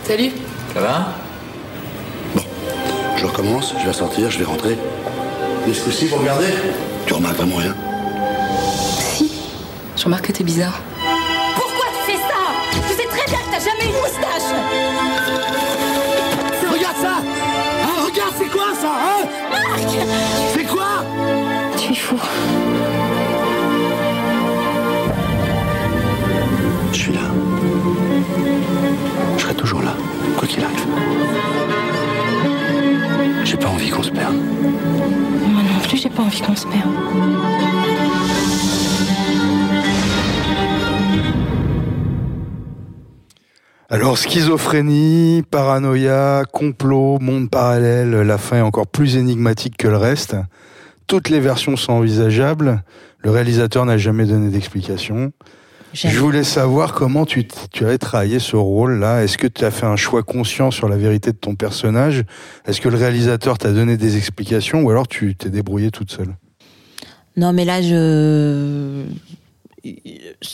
Salut. Ça va? Bon, je recommence, je vais sortir, je vais rentrer. Mais ce coup-ci, vous regardez? Tu remarques vraiment rien? Si. Je remarque que t'es bizarre. Qu'il arrive. J'ai pas envie qu'on se perde. Moi non plus, j'ai pas envie qu'on se perde. Alors, schizophrénie, paranoïa, complot, monde parallèle, la fin est encore plus énigmatique que le reste. Toutes les versions sont envisageables. Le réalisateur n'a jamais donné d'explication. Je voulais savoir comment tu, tu avais travaillé ce rôle-là. Est-ce que tu as fait un choix conscient sur la vérité de ton personnage? Est-ce que le réalisateur t'a donné des explications ou alors tu t'es débrouillé toute seule? Non, mais là, je.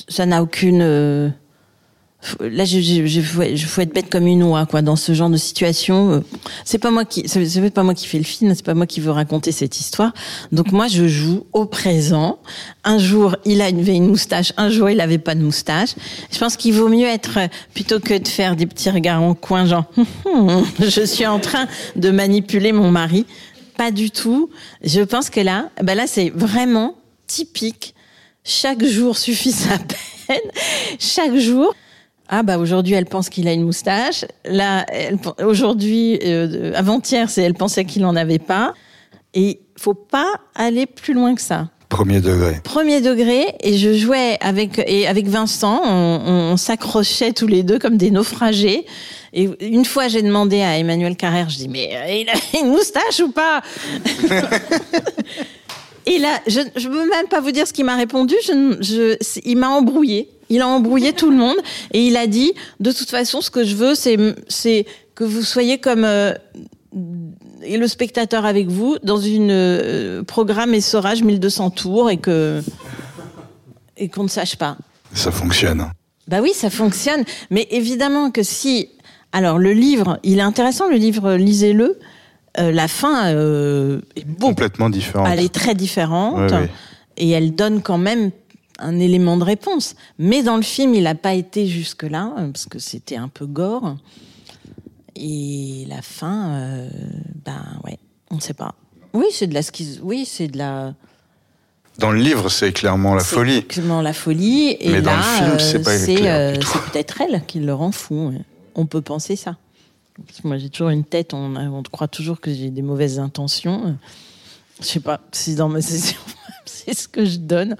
Ça n'a aucune. Là, je, je, je, faut, je faut être bête comme une oie, quoi, dans ce genre de situation. euh, C'est pas moi qui, c'est pas moi qui fais le film, c'est pas moi qui veux raconter cette histoire. Donc moi, je joue au présent. Un jour, il avait une moustache, un jour, il avait pas de moustache. Je pense qu'il vaut mieux être, euh, plutôt que de faire des petits regards en coin, genre, [LAUGHS] [LAUGHS] je suis en train de manipuler mon mari. Pas du tout. Je pense que là, ben là, c'est vraiment typique. Chaque jour suffit sa [LAUGHS] peine. Chaque jour. Ah bah aujourd'hui elle pense qu'il a une moustache. Là aujourd'hui euh, avant-hier c'est elle pensait qu'il en avait pas. Et faut pas aller plus loin que ça. Premier degré. Premier degré et je jouais avec et avec Vincent on, on s'accrochait tous les deux comme des naufragés. Et une fois j'ai demandé à Emmanuel Carrère je dis mais euh, il a [LAUGHS] une moustache ou pas? [LAUGHS] Et là, je ne peux même pas vous dire ce qu'il m'a répondu. Je, je, il m'a embrouillé. Il a embrouillé tout le monde et il a dit de toute façon, ce que je veux, c'est c'est que vous soyez comme euh, et le spectateur avec vous dans une euh, programme essorage 1200 tours et que et qu'on ne sache pas. Ça fonctionne. Bah oui, ça fonctionne. Mais évidemment que si. Alors, le livre, il est intéressant, le livre, lisez-le. Euh, la fin euh, est. Complètement différent. Elle est très différente. Ouais, ouais. Et elle donne quand même un élément de réponse. Mais dans le film, il n'a pas été jusque-là, euh, parce que c'était un peu gore. Et la fin, euh, ben ouais, on ne sait pas. Oui, c'est de la schizo- Oui, c'est de la. Dans le livre, c'est clairement la folie. exactement la folie. Et Mais dans là, le film, c'est euh, pas c'est euh, peut-être elle qui le rend fou. On peut penser ça. Moi, j'ai toujours une tête. On, on croit toujours que j'ai des mauvaises intentions. Je sais pas. C'est dans ma. [LAUGHS] c'est ce que je donne.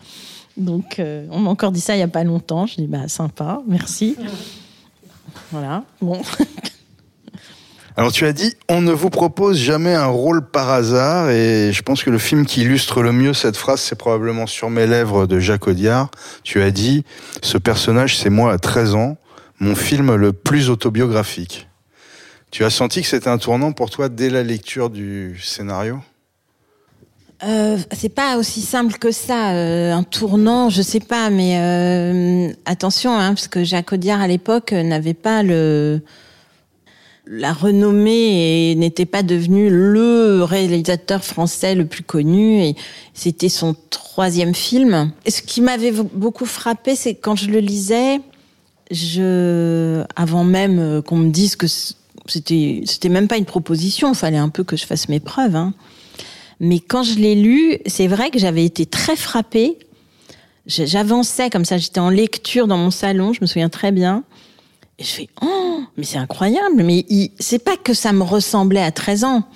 Donc, euh, on m'a encore dit ça il n'y a pas longtemps. Je dis, bah, sympa, merci. Voilà, bon. [LAUGHS] Alors tu as dit, on ne vous propose jamais un rôle par hasard, et je pense que le film qui illustre le mieux cette phrase, c'est probablement Sur mes lèvres de Jacques Audiard. Tu as dit, ce personnage, c'est moi à 13 ans, mon film le plus autobiographique. Tu as senti que c'était un tournant pour toi dès la lecture du scénario? Euh, c'est pas aussi simple que ça. euh, un tournant, je sais pas, mais euh, attention, hein, parce que Jacques Audiard à l'époque n'avait pas le la renommée et n'était pas devenu le réalisateur français le plus connu et c'était son troisième film. Et ce qui m'avait beaucoup frappé, c'est quand je le lisais, je avant même euh, qu'on me dise que c'était c'était même pas une proposition, fallait un peu que je fasse mes preuves. Hein. Mais quand je l'ai lu, c'est vrai que j'avais été très frappée. J'avançais comme ça, j'étais en lecture dans mon salon, je me souviens très bien. Et je fais oh, mais c'est incroyable. Mais c'est pas que ça me ressemblait à 13 ans,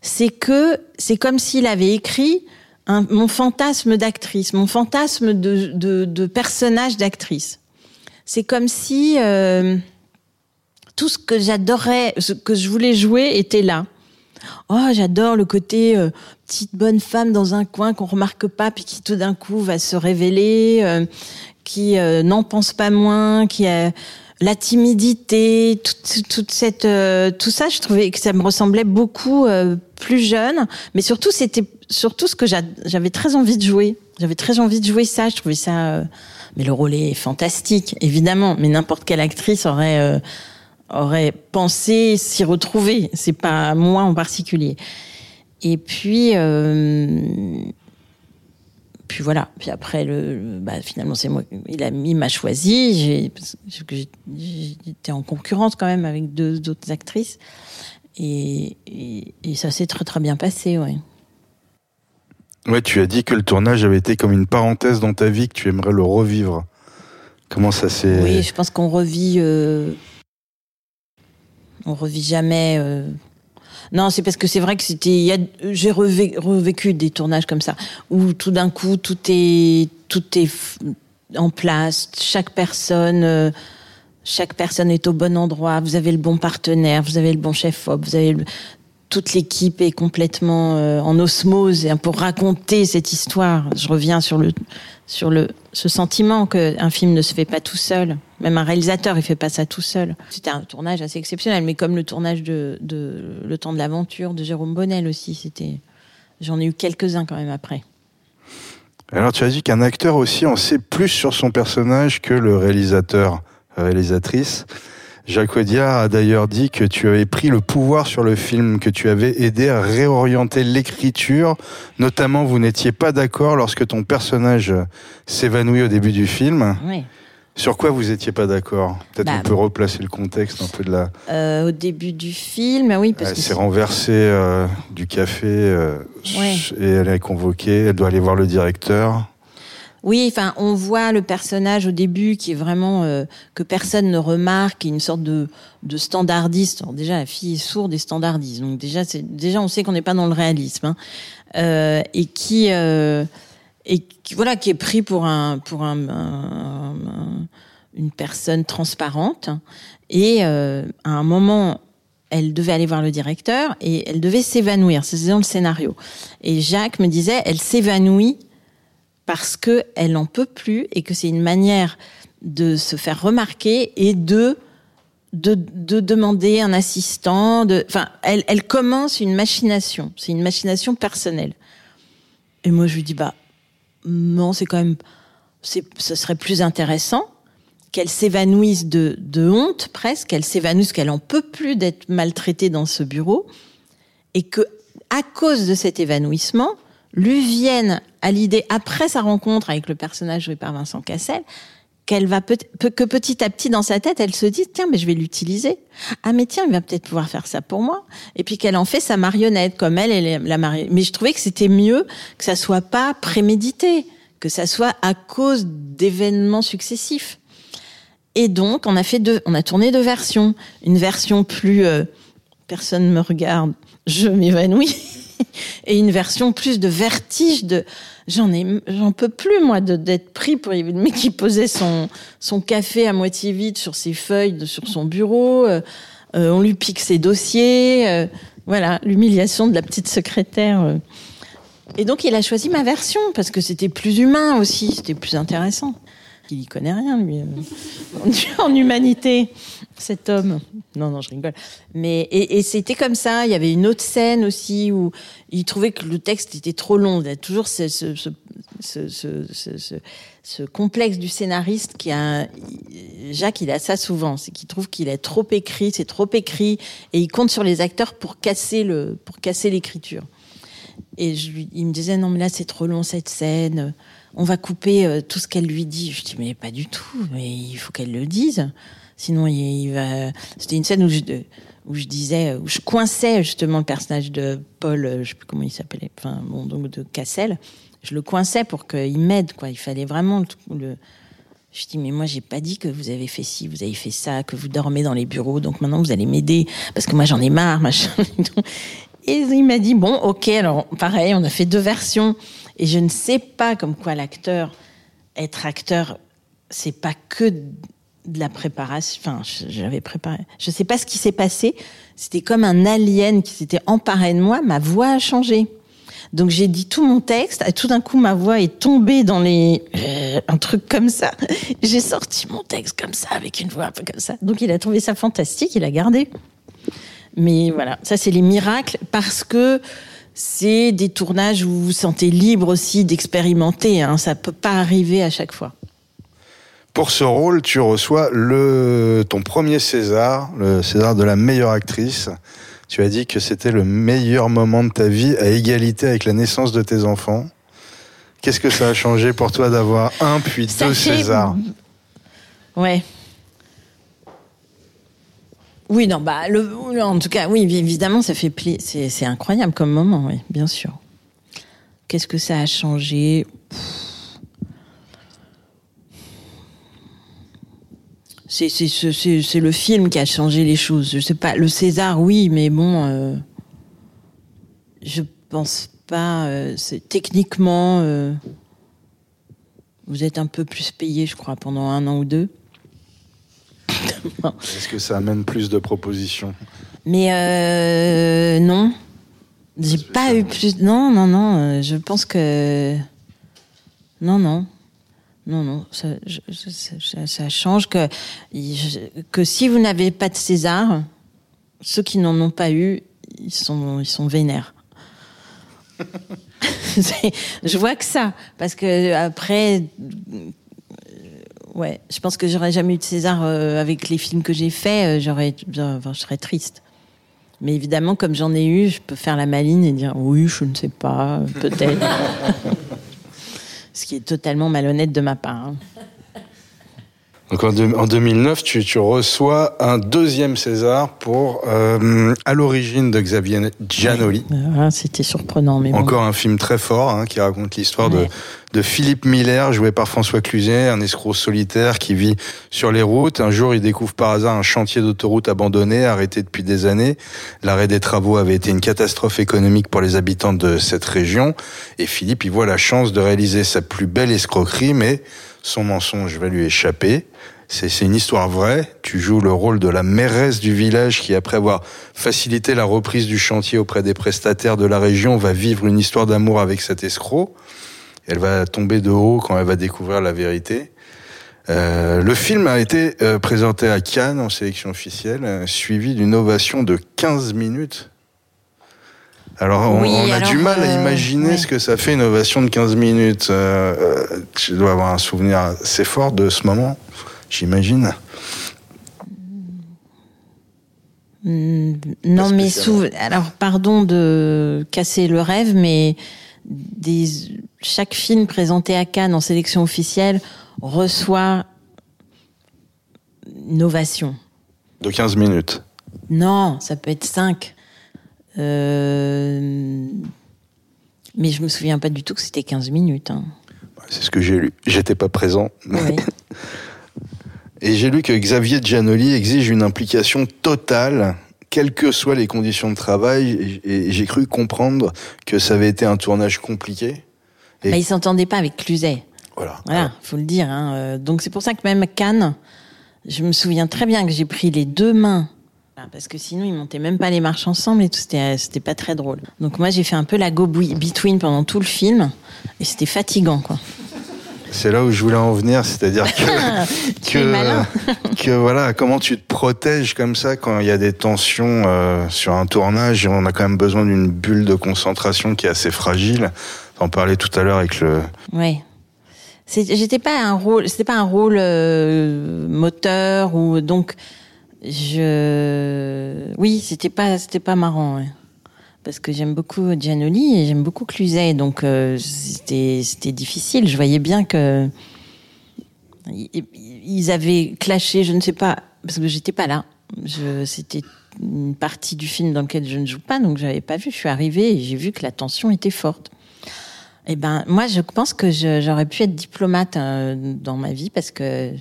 c'est que c'est comme s'il avait écrit un, mon fantasme d'actrice, mon fantasme de, de, de personnage d'actrice. C'est comme si euh, tout ce que j'adorais, ce que je voulais jouer était là. Oh, j'adore le côté euh, petite bonne femme dans un coin qu'on remarque pas, puis qui tout d'un coup va se révéler, euh, qui euh, n'en pense pas moins, qui a la timidité, toute, toute cette, euh, tout ça, je trouvais que ça me ressemblait beaucoup euh, plus jeune, mais surtout c'était surtout ce que j'avais très envie de jouer. J'avais très envie de jouer ça. Je trouvais ça, euh, mais le rôle est fantastique, évidemment. Mais n'importe quelle actrice aurait aurait pensé s'y retrouver. C'est pas moi en particulier. Et puis, euh, puis voilà. Puis après, le, bah, finalement, c'est moi. Il a mis, m'a choisi. J'étais en concurrence quand même avec deux autres actrices. Et, et, et ça s'est très très bien passé, ouais. Ouais, tu as dit que le tournage avait été comme une parenthèse dans ta vie, que tu aimerais le revivre. Comment ça s'est... Oui, je pense qu'on revit... Euh... On revit jamais... Euh... Non, c'est parce que c'est vrai que c'était... J'ai revé... revécu des tournages comme ça, où tout d'un coup, tout est... Tout est en place, chaque personne... Euh... Chaque personne est au bon endroit, vous avez le bon partenaire, vous avez le bon chef-op, vous avez le toute l'équipe est complètement euh, en osmose pour raconter cette histoire. Je reviens sur le sur le ce sentiment que un film ne se fait pas tout seul. Même un réalisateur, il fait pas ça tout seul. C'était un tournage assez exceptionnel, mais comme le tournage de, de Le Temps de l'aventure de Jérôme Bonnel aussi, c'était. J'en ai eu quelques-uns quand même après. Alors tu as dit qu'un acteur aussi en sait plus sur son personnage que le réalisateur, réalisatrice. Jacques Audiard a d'ailleurs dit que tu avais pris le pouvoir sur le film, que tu avais aidé à réorienter l'écriture. Notamment, vous n'étiez pas d'accord lorsque ton personnage s'évanouit au début du film. Oui. Sur quoi vous étiez pas d'accord? Peut-être bah, on peut replacer le contexte un peu de la. Euh, au début du film, oui, parce elle s'est renversée euh, du café euh, ouais. et elle est convoquée. Elle doit aller voir le directeur. Oui, enfin, on voit le personnage au début qui est vraiment euh, que personne ne remarque, qui est une sorte de, standardiste. Déjà, la fille est sourde et standardiste, donc déjà, c'est déjà, on sait qu'on n'est pas dans le réalisme, hein. euh, et qui euh, et qui, voilà, qui est pris pour un pour un, un, un une personne transparente. Et à un moment, elle devait aller voir le directeur et elle devait s'évanouir. C'est dans le scénario. Et Jacques me disait, elle s'évanouit parce que elle n'en peut plus et que c'est une manière de se faire remarquer et de de, de demander un assistant. De, enfin, elle, elle commence une machination. C'est une machination personnelle. Et moi, je lui dis bah non, c'est quand même, c'est, ce serait plus intéressant qu'elle s'évanouisse de, de honte presque, qu'elle s'évanouisse, qu'elle en peut plus d'être maltraitée dans ce bureau, et que à cause de cet évanouissement, lui vienne à l'idée, après sa rencontre avec le personnage joué par Vincent Cassel, qu'elle va peut que petit à petit dans sa tête, elle se dit tiens mais je vais l'utiliser. Ah mais tiens il va peut-être pouvoir faire ça pour moi. Et puis qu'elle en fait sa marionnette comme elle, elle la marionnette. Mais je trouvais que c'était mieux que ça soit pas prémédité, que ça soit à cause d'événements successifs. Et donc on a fait deux, on a tourné deux versions, une version plus euh, personne me regarde, je m'évanouis. [LAUGHS] [LAUGHS] et une version plus de vertige de j'en ai j'en peux plus moi de d'être pris pour le mec qui posait son son café à moitié vide sur ses feuilles sur son bureau euh, euh, on lui pique ses dossiers euh, voilà l'humiliation de la petite secrétaire et donc il a choisi ma version parce que c'était plus humain aussi c'était plus intéressant il y connaît rien lui euh, [LAUGHS] en humanité cet homme. Non, non, je rigole. Mais et, c'était comme ça. Il y avait une autre scène aussi où il trouvait que le texte était trop long. Il y a toujours ce, ce, ce, ce, complexe du scénariste qui a. Jacques, il a ça souvent. C'est qu'il trouve qu'il est trop écrit, c'est trop écrit, et il compte sur les acteurs pour casser l'écriture. Et il me disait non mais là c'est trop long cette scène. On va couper euh, tout ce qu'elle lui dit. Je dis mais pas du tout. Mais il faut qu'elle le dise. Sinon il, va. C'était une scène où je disais où je coinçais justement le personnage de Paul. euh, Je sais plus comment il s'appelait. Enfin bon donc de Cassel. Je le coinçais pour qu'il m'aide quoi. Il fallait vraiment le, je dis mais moi j'ai pas dit que vous avez fait ci, vous avez fait ça, que vous dormez dans les bureaux, donc maintenant vous allez m'aider parce que moi j'en ai marre, machin. [LAUGHS] il m'a dit bon ok alors pareil on a fait deux versions et je ne sais pas comme quoi l'acteur être acteur c'est pas que de la préparation. Enfin j'avais préparé. Je sais pas ce qui s'est passé. C'était comme un alien qui s'était emparé de moi. Ma voix a changé. Donc j'ai dit tout mon texte, et tout d'un coup ma voix est tombée dans les euh, un truc comme ça. [LAUGHS] J'ai sorti mon texte comme ça avec une voix un peu comme ça. Donc il a trouvé ça fantastique, il a gardé. Mais voilà, ça c'est les miracles parce que c'est des tournages où vous vous sentez libre aussi d'expérimenter. Hein. Ça peut pas arriver à chaque fois. Pour ce rôle, tu reçois le, ton premier César, le César de la meilleure actrice. Tu as dit que c'était le meilleur moment de ta vie à égalité avec la naissance de tes enfants. Qu'est-ce que ça a changé pour toi d'avoir un puis Ça deux fait- Césars? Ouais. Oui, non, bah, le, en tout cas, oui, évidemment, ça fait. C'est, incroyable comme moment, oui, bien sûr. Qu'est-ce que ça a changé? C'est, c'est, c'est- c'est le film qui a changé les choses. Je sais pas, le César, oui, mais bon, euh, je pense pas. euh, c'est techniquement, euh, vous êtes un peu plus payé, je crois, pendant un an ou deux. Est-ce que ça amène plus de propositions Mais euh, non, j'ai pas eu plus. Non, non, non. euh, Je pense que non, non, non, non. Ça, je- ça- ça change que que si vous n'avez pas de César, ceux qui n'en ont pas eu, ils sont ils sont vénères. [LAUGHS] [LAUGHS] Je vois que ça parce que après Ouais, je pense que j'aurais jamais eu de César euh, avec les films que j'ai faits, euh, j'aurais, enfin, je serais triste. Mais évidemment, comme j'en ai eu, je peux faire la maline et dire oui, je ne sais pas, peut-être. [LAUGHS] Ce qui est totalement malhonnête de ma part. hein. Donc en, deux- en 2009, tu, tu reçois un deuxième César pour euh, À l'origine de Xavier Giannoli. Ah, C'était surprenant, mais bon. Encore un film très fort hein, qui raconte l'histoire Ouais. de, de Philippe Miller, joué par François Cluzet, un escroc solitaire qui vit sur les routes. Un jour, il découvre par hasard un chantier d'autoroute abandonné, arrêté depuis des années. L'arrêt des travaux avait été une catastrophe économique pour les habitants de cette région. Et Philippe, il voit la chance de réaliser sa plus belle escroquerie, mais son mensonge va lui échapper. C'est une histoire vraie. Tu joues le rôle de la mairesse du village qui, après avoir facilité la reprise du chantier auprès des prestataires de la région, va vivre une histoire d'amour avec cet escroc. Elle va tomber de haut quand elle va découvrir la vérité. Euh, le film a été euh, présenté à Cannes en sélection officielle, euh, suivi d'une ovation de 15 minutes. Alors, on, Oui, on a alors, du mal à imaginer ouais. ce que ça fait une ovation de 15 minutes. Tu dois avoir un souvenir assez fort de ce moment, j'imagine. Mm, Non, mais alors pardon de casser le rêve, mais des... chaque film présenté à Cannes en sélection officielle reçoit une ovation. De 15 minutes. Non, ça peut être 5. Euh... Mais je me souviens pas du tout que c'était 15 minutes. hein. C'est ce que j'ai lu. J'étais pas présent. Oui. [LAUGHS] Et j'ai lu que Xavier Giannoli exige une implication totale. quelles que soient les conditions de travail, et, et j'ai cru comprendre que ça avait été un tournage compliqué. Et- Bah, il s'entendait pas avec Cluzet. Voilà. Voilà, faut le dire. Hein. Euh, Donc c'est pour ça que même Cannes, je me souviens très bien que j'ai pris les deux mains. Voilà, Parce que sinon, ils montaient même pas les marches ensemble et tout. C'était, euh, pas très drôle. Donc moi, j'ai fait un peu la go between pendant tout le film. Et c'était fatigant, quoi. C'est là où je voulais en venir, c'est-à-dire que [LAUGHS] [LAUGHS] es malin. [LAUGHS] que voilà, comment tu te protèges comme ça quand il y a des tensions euh, sur un tournage et on a quand même besoin d'une bulle de concentration qui est assez fragile. T'en parlais tout à l'heure avec le. C'est- J'étais pas un rôle, c'était pas un rôle euh, moteur ou donc je, oui, c'était pas, c'était pas marrant, parce que j'aime beaucoup Giannoli et j'aime beaucoup Cluzet, donc euh, c'était, difficile. Je voyais bien que ils avaient clashé, je ne sais pas, parce que j'étais pas là. C'était une partie du film dans lequel je ne joue pas, donc j'avais pas vu. Je suis arrivée et j'ai vu que la tension était forte. Eh ben, moi, je pense que j'aurais pu être diplomate euh, dans ma vie parce que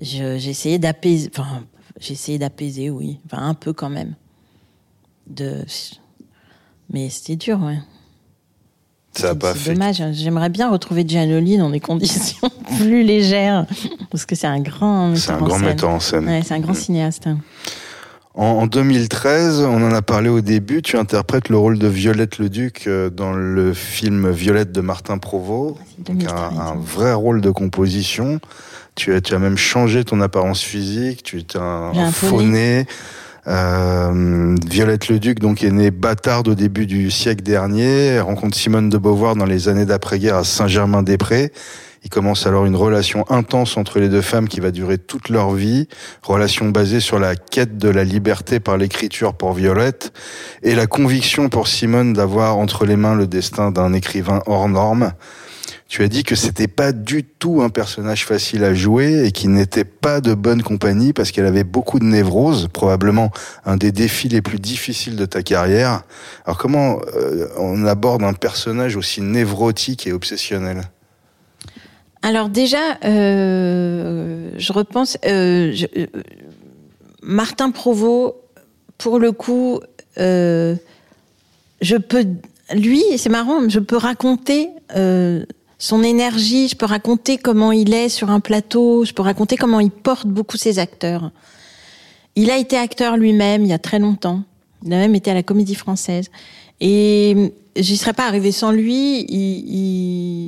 j'ai essayé d'apaiser. Enfin, j'ai essayé d'apaiser, oui. Enfin, un peu quand même. De... Mais c'était dur, ouais. Ça pas c'est fait. dommage. J'aimerais bien retrouver Giannoli dans des [LAUGHS] conditions plus légères parce que c'est un grand. C'est un grand metteur en scène. Ouais, c'est un grand Mm. cinéaste. En, en 2013, on en a parlé au début, tu interprètes le rôle de Violette Leduc euh, dans le film Violette de Martin Provost. C'est Donc 2013, un, un vrai rôle de composition. Tu as, tu as même changé ton apparence physique, tu étais un, nez. Euh, Violette Leduc donc est née bâtarde au début du siècle dernier. Elle rencontre Simone de Beauvoir dans les années d'après-guerre à Saint-Germain-des-Prés. Il commence alors une relation intense entre les deux femmes qui va durer toute leur vie. Relation basée sur la quête de la liberté par l'écriture pour Violette et la conviction pour Simone d'avoir entre les mains le destin d'un écrivain hors norme. Tu as dit que c'était pas du tout un personnage facile à jouer et qui n'était pas de bonne compagnie parce qu'elle avait beaucoup de névrose, probablement un des défis les plus difficiles de ta carrière. Alors comment euh, on aborde un personnage aussi névrotique et obsessionnel? Alors déjà, euh, je repense. euh, je- euh, Martin Provost, pour le coup, euh, je peux. Lui, c'est marrant, je peux raconter euh, son énergie, je peux raconter comment il est sur un plateau, je peux raconter comment il porte beaucoup ses acteurs. Il a été acteur lui-même il y a très longtemps. Il a même été à la Comédie Française. Et j'y serais pas arrivée sans lui. Il,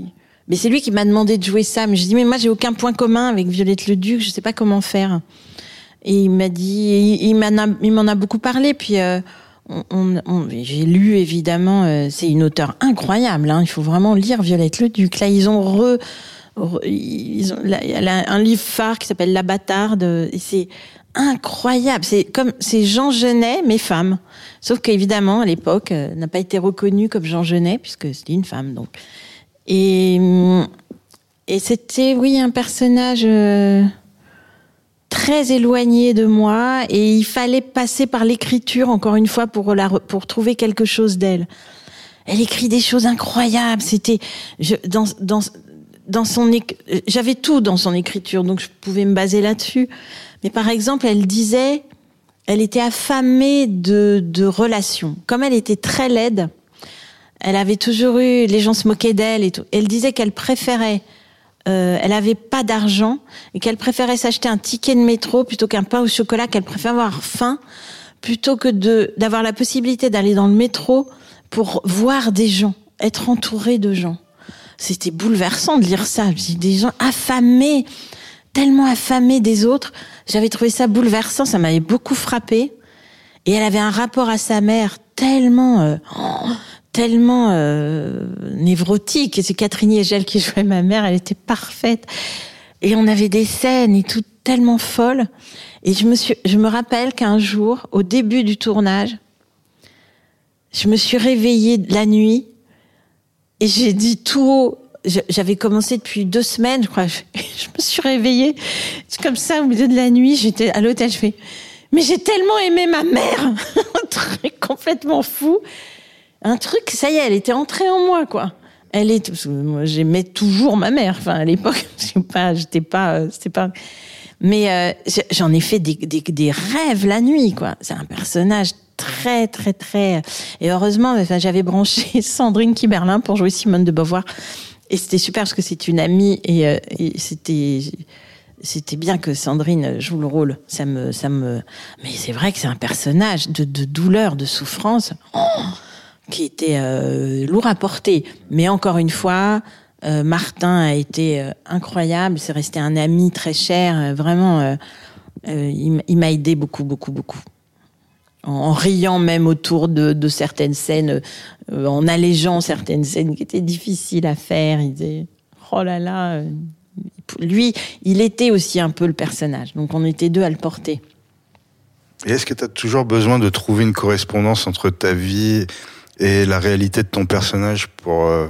il- Mais c'est lui qui m'a demandé de jouer. Mais je dis mais moi j'ai aucun point commun avec Violette le Duc. Je sais pas comment faire. Et il m'a dit, il, il m'en a, beaucoup parlé. Puis euh, on, on- j'ai lu évidemment. euh, c'est une auteure incroyable. Hein, il faut vraiment lire Violette le Duc. Là ils ont re- ils ont, là, elle a un livre phare qui s'appelle La Bâtarde. Et c'est incroyable. C'est comme c'est Jean Genet mais femme. Sauf qu'évidemment à l'époque euh, n'a pas été reconnue comme Jean Genet puisque c'était une femme donc. Et hum, et c'était oui un personnage euh, très éloigné de moi et il fallait passer par l'écriture encore une fois pour la pour trouver quelque chose d'elle. Elle écrit des choses incroyables. C'était dans dans dans son j'avais tout dans son écriture donc je pouvais me baser là-dessus. Mais par exemple, elle disait elle était affamée de de relations. Comme elle était très laide, elle avait toujours eu les gens se moquaient d'elle et tout. Elle disait qu'elle préférait euh, elle avait pas d'argent et qu'elle préférait s'acheter un ticket de métro plutôt qu'un pain au chocolat, qu'elle préférait avoir faim plutôt que de d'avoir la possibilité d'aller dans le métro pour voir des gens, être entourée de gens. C'était bouleversant de lire ça. Des gens affamés, tellement affamés des autres. J'avais trouvé ça bouleversant, ça m'avait beaucoup frappé. Et elle avait un rapport à sa mère tellement, euh, tellement euh, névrotique. Et c'est Catherine Hegel qui jouait ma mère, elle était parfaite. Et on avait des scènes et tout tellement folles. Et je me suis, je me rappelle qu'un jour, au début du tournage, je me suis réveillée la nuit et j'ai dit tout haut. J'avais commencé depuis deux semaines, je crois. [LAUGHS] Je, me suis réveillée comme ça au milieu de la nuit. J'étais à l'hôtel. Je fais, mais j'ai tellement aimé ma mère, [LAUGHS] un complètement fou, un truc. Ça y est, elle était entrée en moi, quoi. Elle est, moi, j'aimais toujours ma mère. Enfin, à l'époque, [LAUGHS] pas, j'étais pas, euh, c'était pas. Mais euh, j'en ai fait des, rêves la nuit, quoi. C'est un personnage très, très, très. Et heureusement, enfin, j'avais branché [LAUGHS] Sandrine Kiberlin pour jouer Simone de Beauvoir. Et c'était super parce que c'est une amie et, euh, et c'était. C'était bien que Sandrine joue le rôle. Ça me, ça me. Mais c'est vrai que c'est un personnage de, de douleur, de souffrance, oh, qui était euh, lourd à porter. Mais encore une fois, euh, Martin a été euh, incroyable. C'est resté un ami très cher. vraiment, il, m'a aidé beaucoup, beaucoup, beaucoup. En, riant même autour de, de certaines scènes, en allégeant certaines scènes qui étaient difficiles à faire. Il disait, oh là là. lui, il était aussi un peu le personnage. Donc on était deux à le porter. Et est-ce que tu as toujours besoin de trouver une correspondance entre ta vie et la réalité de ton personnage pour, euh,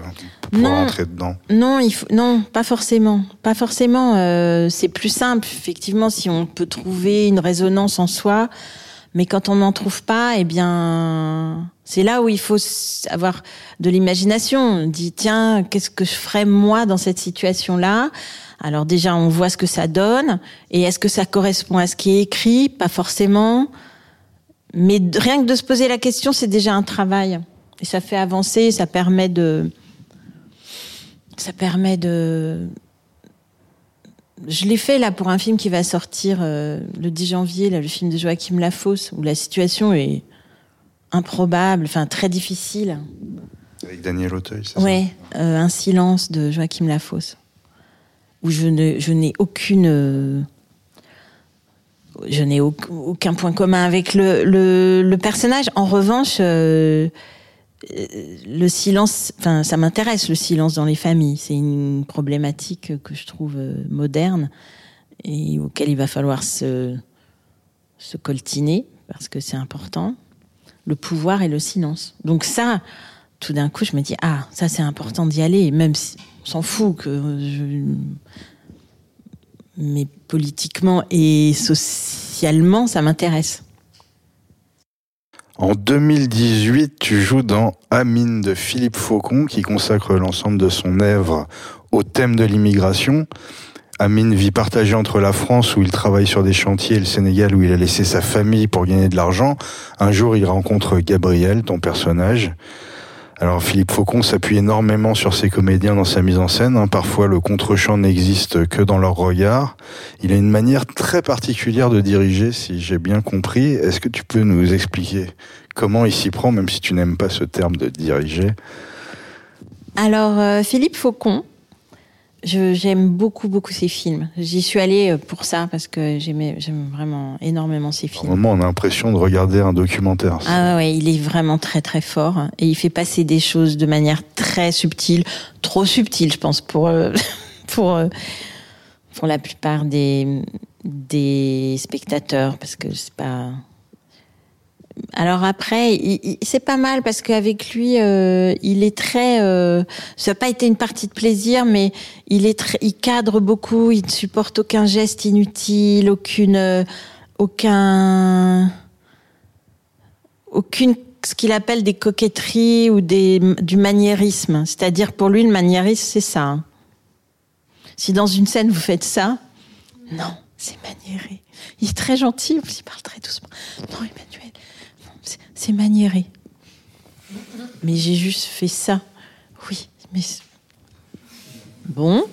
pour Non. rentrer dedans Non, il faut, non, pas forcément. Pas forcément. euh, c'est plus simple, effectivement, si on peut trouver une résonance en soi. Mais quand on n'en trouve pas, eh bien, c'est là où il faut avoir de l'imagination. On dit, tiens, qu'est-ce que je ferais moi dans cette situation-là? Alors déjà, on voit ce que ça donne. Et est-ce que ça correspond à ce qui est écrit? Pas forcément. Mais rien que de se poser la question, c'est déjà un travail. Et ça fait avancer, ça permet de, ça permet de. Je l'ai fait là pour un film qui va sortir euh, le 10 janvier, là, le film de Joachim Lafosse, où la situation est improbable, enfin très difficile. Avec Daniel Auteuil, c'est ça? Ouais, euh, un silence de Joachim Lafosse, où je ne, je n'ai aucune, euh, je n'ai au- aucun point commun avec le, le, le personnage. En revanche, euh, le silence, enfin, ça m'intéresse le silence dans les familles. C'est une problématique que je trouve euh, moderne et auquel il va falloir se, se coltiner parce que c'est important. Le pouvoir et le silence. Donc ça, tout d'un coup, je me dis ah, ça c'est important d'y aller, même si s'en fout que je... mais politiquement et socialement, ça m'intéresse. En 2018, tu joues dans Amine de Philippe Faucon, qui consacre l'ensemble de son œuvre au thème de l'immigration. Amine vit partagé entre la France où il travaille sur des chantiers et le Sénégal où il a laissé sa famille pour gagner de l'argent. Un jour, il rencontre Gabriel, ton personnage. Alors Philippe Faucon s'appuie énormément sur ses comédiens dans sa mise en scène. hein. Parfois, le contre-champ n'existe que dans leur regard. Il a une manière très particulière de diriger, si j'ai bien compris. Est-ce que tu peux nous expliquer comment il s'y prend, même si tu n'aimes pas ce terme de diriger? Alors, euh, Philippe Faucon, j'aime beaucoup, beaucoup ses films. J'y suis allée euh, pour ça, parce que j'aimais, j'aime vraiment énormément Au films. moment, on a l'impression de regarder un documentaire. Ah ouais, il est vraiment très très fort et il fait passer des choses de manière très subtile, trop subtile, je pense pour euh, [LAUGHS] pour euh, pour la plupart des des spectateurs parce que c'est pas. Alors après, c'est pas mal parce qu'avec lui, euh, il est très. euh, ça n'a pas été une partie de plaisir, mais il est très, il cadre beaucoup. Il ne supporte aucun geste inutile, aucune, euh, aucun aucune ce qu'il appelle des coquetteries ou des, du maniérisme. C'est-à-dire pour lui, le maniérisme, c'est ça. hein. Si dans une scène vous faites ça, non, c'est maniéré. Il est très gentil, il parle très doucement. Non, Emmanuel, c'est- maniéré. Mais j'ai juste fait ça. Oui, mais bon.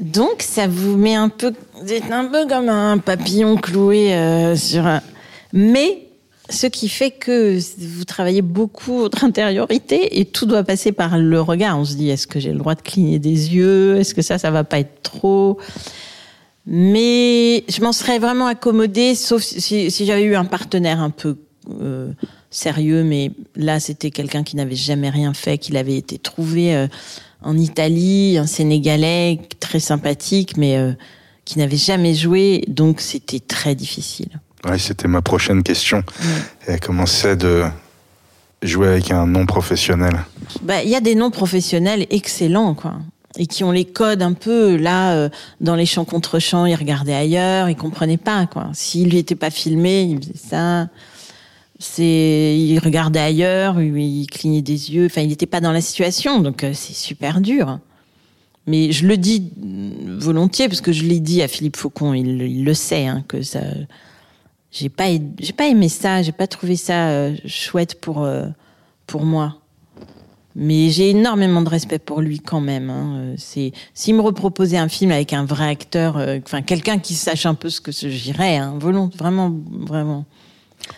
Donc ça vous met un peu, vous un peu comme un papillon cloué euh, sur un. Mais ce qui fait que vous travaillez beaucoup votre intériorité et tout doit passer par le regard. On se dit, est-ce que j'ai le droit de cligner des yeux? Est-ce que ça, ça va pas être trop? Mais je m'en serais vraiment accommodée, sauf si j'avais eu un partenaire un peu euh, sérieux. Mais là, c'était quelqu'un qui n'avait jamais rien fait, qui avait été trouvé euh, en Italie, un Sénégalais très sympathique, mais euh, qui n'avait jamais joué. Donc, c'était très difficile. Ouais, c'était ma prochaine question. Elle commençait de jouer avec un non professionnel? Bah, il y a des noms professionnels excellents, quoi. Et qui ont les codes un peu, là, euh, dans les champs contre champs, ils regardaient ailleurs, ils comprenaient pas, quoi. S'il lui était pas filmé, il faisait ça. Il regardait ailleurs, il clignait des yeux, enfin, il n'était pas dans la situation, donc euh, c'est super dur. Mais je le dis volontiers parce que je l'ai dit à Philippe Faucon, il, le sait, hein, que ça. J'ai pas, j'ai pas aimé ça, j'ai pas trouvé ça euh, chouette pour, euh, pour moi. Mais j'ai énormément de respect pour lui quand même. Hein. C'est s'il me reproposait un film avec un vrai acteur, enfin quelqu'un qui sache un peu ce que j'irais, hein, volont, vraiment,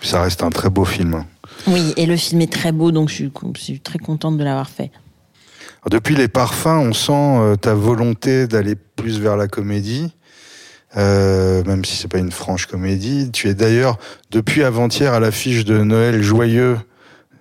Ça reste un très beau film. Oui, et le film est très beau, donc je suis, je suis très contente de l'avoir fait. Alors, depuis les parfums, on sent euh, ta volonté d'aller plus vers la comédie. Euh, même si c'est pas une franche comédie. Tu es d'ailleurs depuis avant-hier à l'affiche de Noël Joyeux,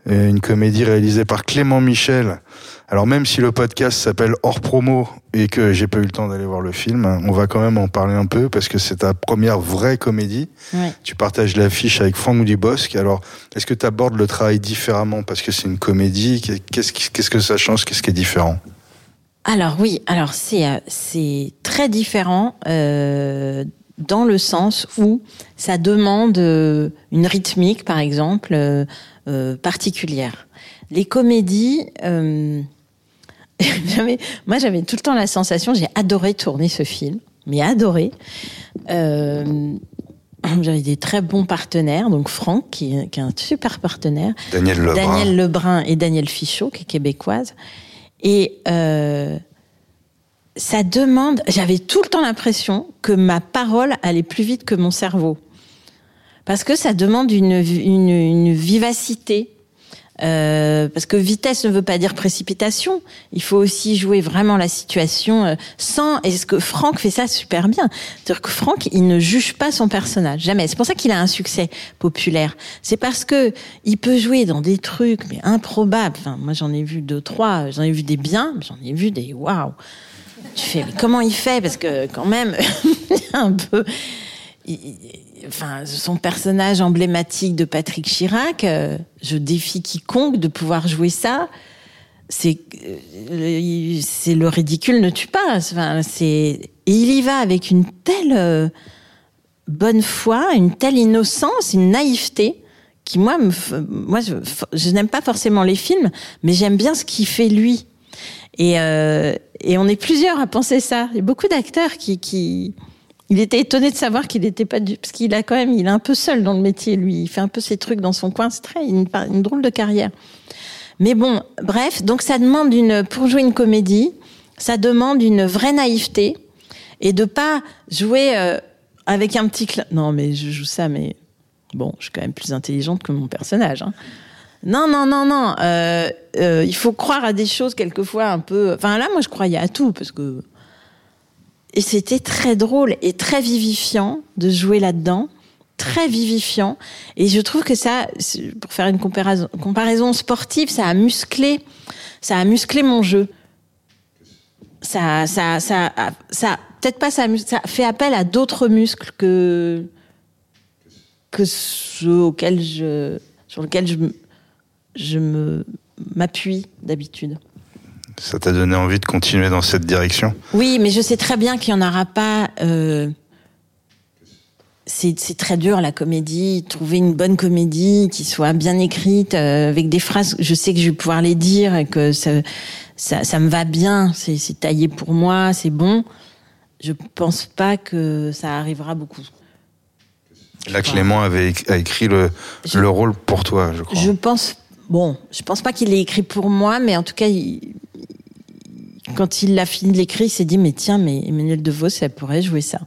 euh, une comédie réalisée par Clément Michel. Alors même si le podcast s'appelle Hors Promo et que j'ai pas eu le temps d'aller voir le film, on va quand même en parler un peu parce que c'est ta première vraie comédie. Ouais. Tu partages l'affiche avec Franck Dubosc. Alors, est-ce que tu abordes le travail différemment parce que c'est une comédie? Qu'est-ce qu'est-ce que ça change? Qu'est-ce qui est différent? Alors oui, alors c'est euh, c'est très différent euh, dans le sens où ça demande euh, une rythmique, par exemple, euh, particulière. Les comédies, euh, [LAUGHS] moi j'avais tout le temps la sensation, j'ai adoré tourner ce film, mais adoré. Euh, j'avais des très bons partenaires, donc Franck qui est, qui est un super partenaire, Daniel Lebrun. Daniel Lebrun et Daniel Fichot, qui est québécoise. Et euh, ça demande. J'avais tout le temps l'impression que ma parole allait plus vite que mon cerveau. Parce que ça demande une, une, une vivacité. Euh, parce que vitesse ne veut pas dire précipitation. Il faut aussi jouer vraiment la situation euh, sans. Et ce que Franck fait ça super bien. C'est-à-dire que Franck, il ne juge pas son personnage jamais. C'est pour ça qu'il a un succès populaire. C'est parce que il peut jouer dans des trucs mais improbables. Enfin, moi j'en ai vu deux trois. J'en ai vu des biens, j'en ai vu des waouh. Tu fais mais comment il fait? Parce que quand même, [LAUGHS] un peu. il- Son personnage emblématique de Patrick Chirac, euh, je défie quiconque de pouvoir jouer ça. C'est euh, le- ridicule ne tue pas. Enfin, c'est et il y va avec une telle euh, bonne foi, une telle innocence, une naïveté qui moi moi je, n'aime pas forcément les films, mais j'aime bien ce qu'il fait lui. Et, on est plusieurs à penser ça. Il y a beaucoup d'acteurs qui, il était étonné de savoir qu'il n'était pas du, parce qu'il a quand même, il est un peu seul dans le métier, lui. Il fait un peu ses trucs dans son coin. C'est très, une, une drôle de carrière. Mais bon, bref, donc ça demande une, pour jouer une comédie, ça demande une vraie naïveté et de pas jouer euh, avec un petit Non, mais je joue ça, mais bon, je suis quand même plus intelligente que mon personnage. Hein. Non, non, non, non. Euh, euh, il faut croire à des choses quelquefois un peu. Enfin là, moi, je croyais à tout parce que. Et c'était très drôle et très vivifiant de jouer là-dedans, très vivifiant. Et je trouve que ça, pour faire une comparaison, sportive, ça a musclé, ça a musclé mon jeu. Ça, ça, ça, ça, peut-être pas ça, ça fait appel à d'autres muscles que ceux auxquels je, sur lesquels je, je me m'appuie d'habitude. Ça t'a donné envie de continuer dans cette direction? Oui, mais je sais très bien qu'il n'y en aura pas. euh, c'est très dur la comédie, trouver une bonne comédie qui soit bien écrite, euh, avec des phrases. Je sais que je vais pouvoir les dire et que ça, ça, ça me va bien. C'est taillé pour moi, c'est bon. Je pense pas que ça arrivera beaucoup. Là, Clément avait a écrit le, Je- le rôle pour toi, je crois. Je pense, bon, je pense pas qu'il l'ait écrit pour moi, mais en tout cas, quand il a fini de l'écrire, il s'est dit, mais tiens, mais Emmanuel DeVos, elle pourrait jouer ça.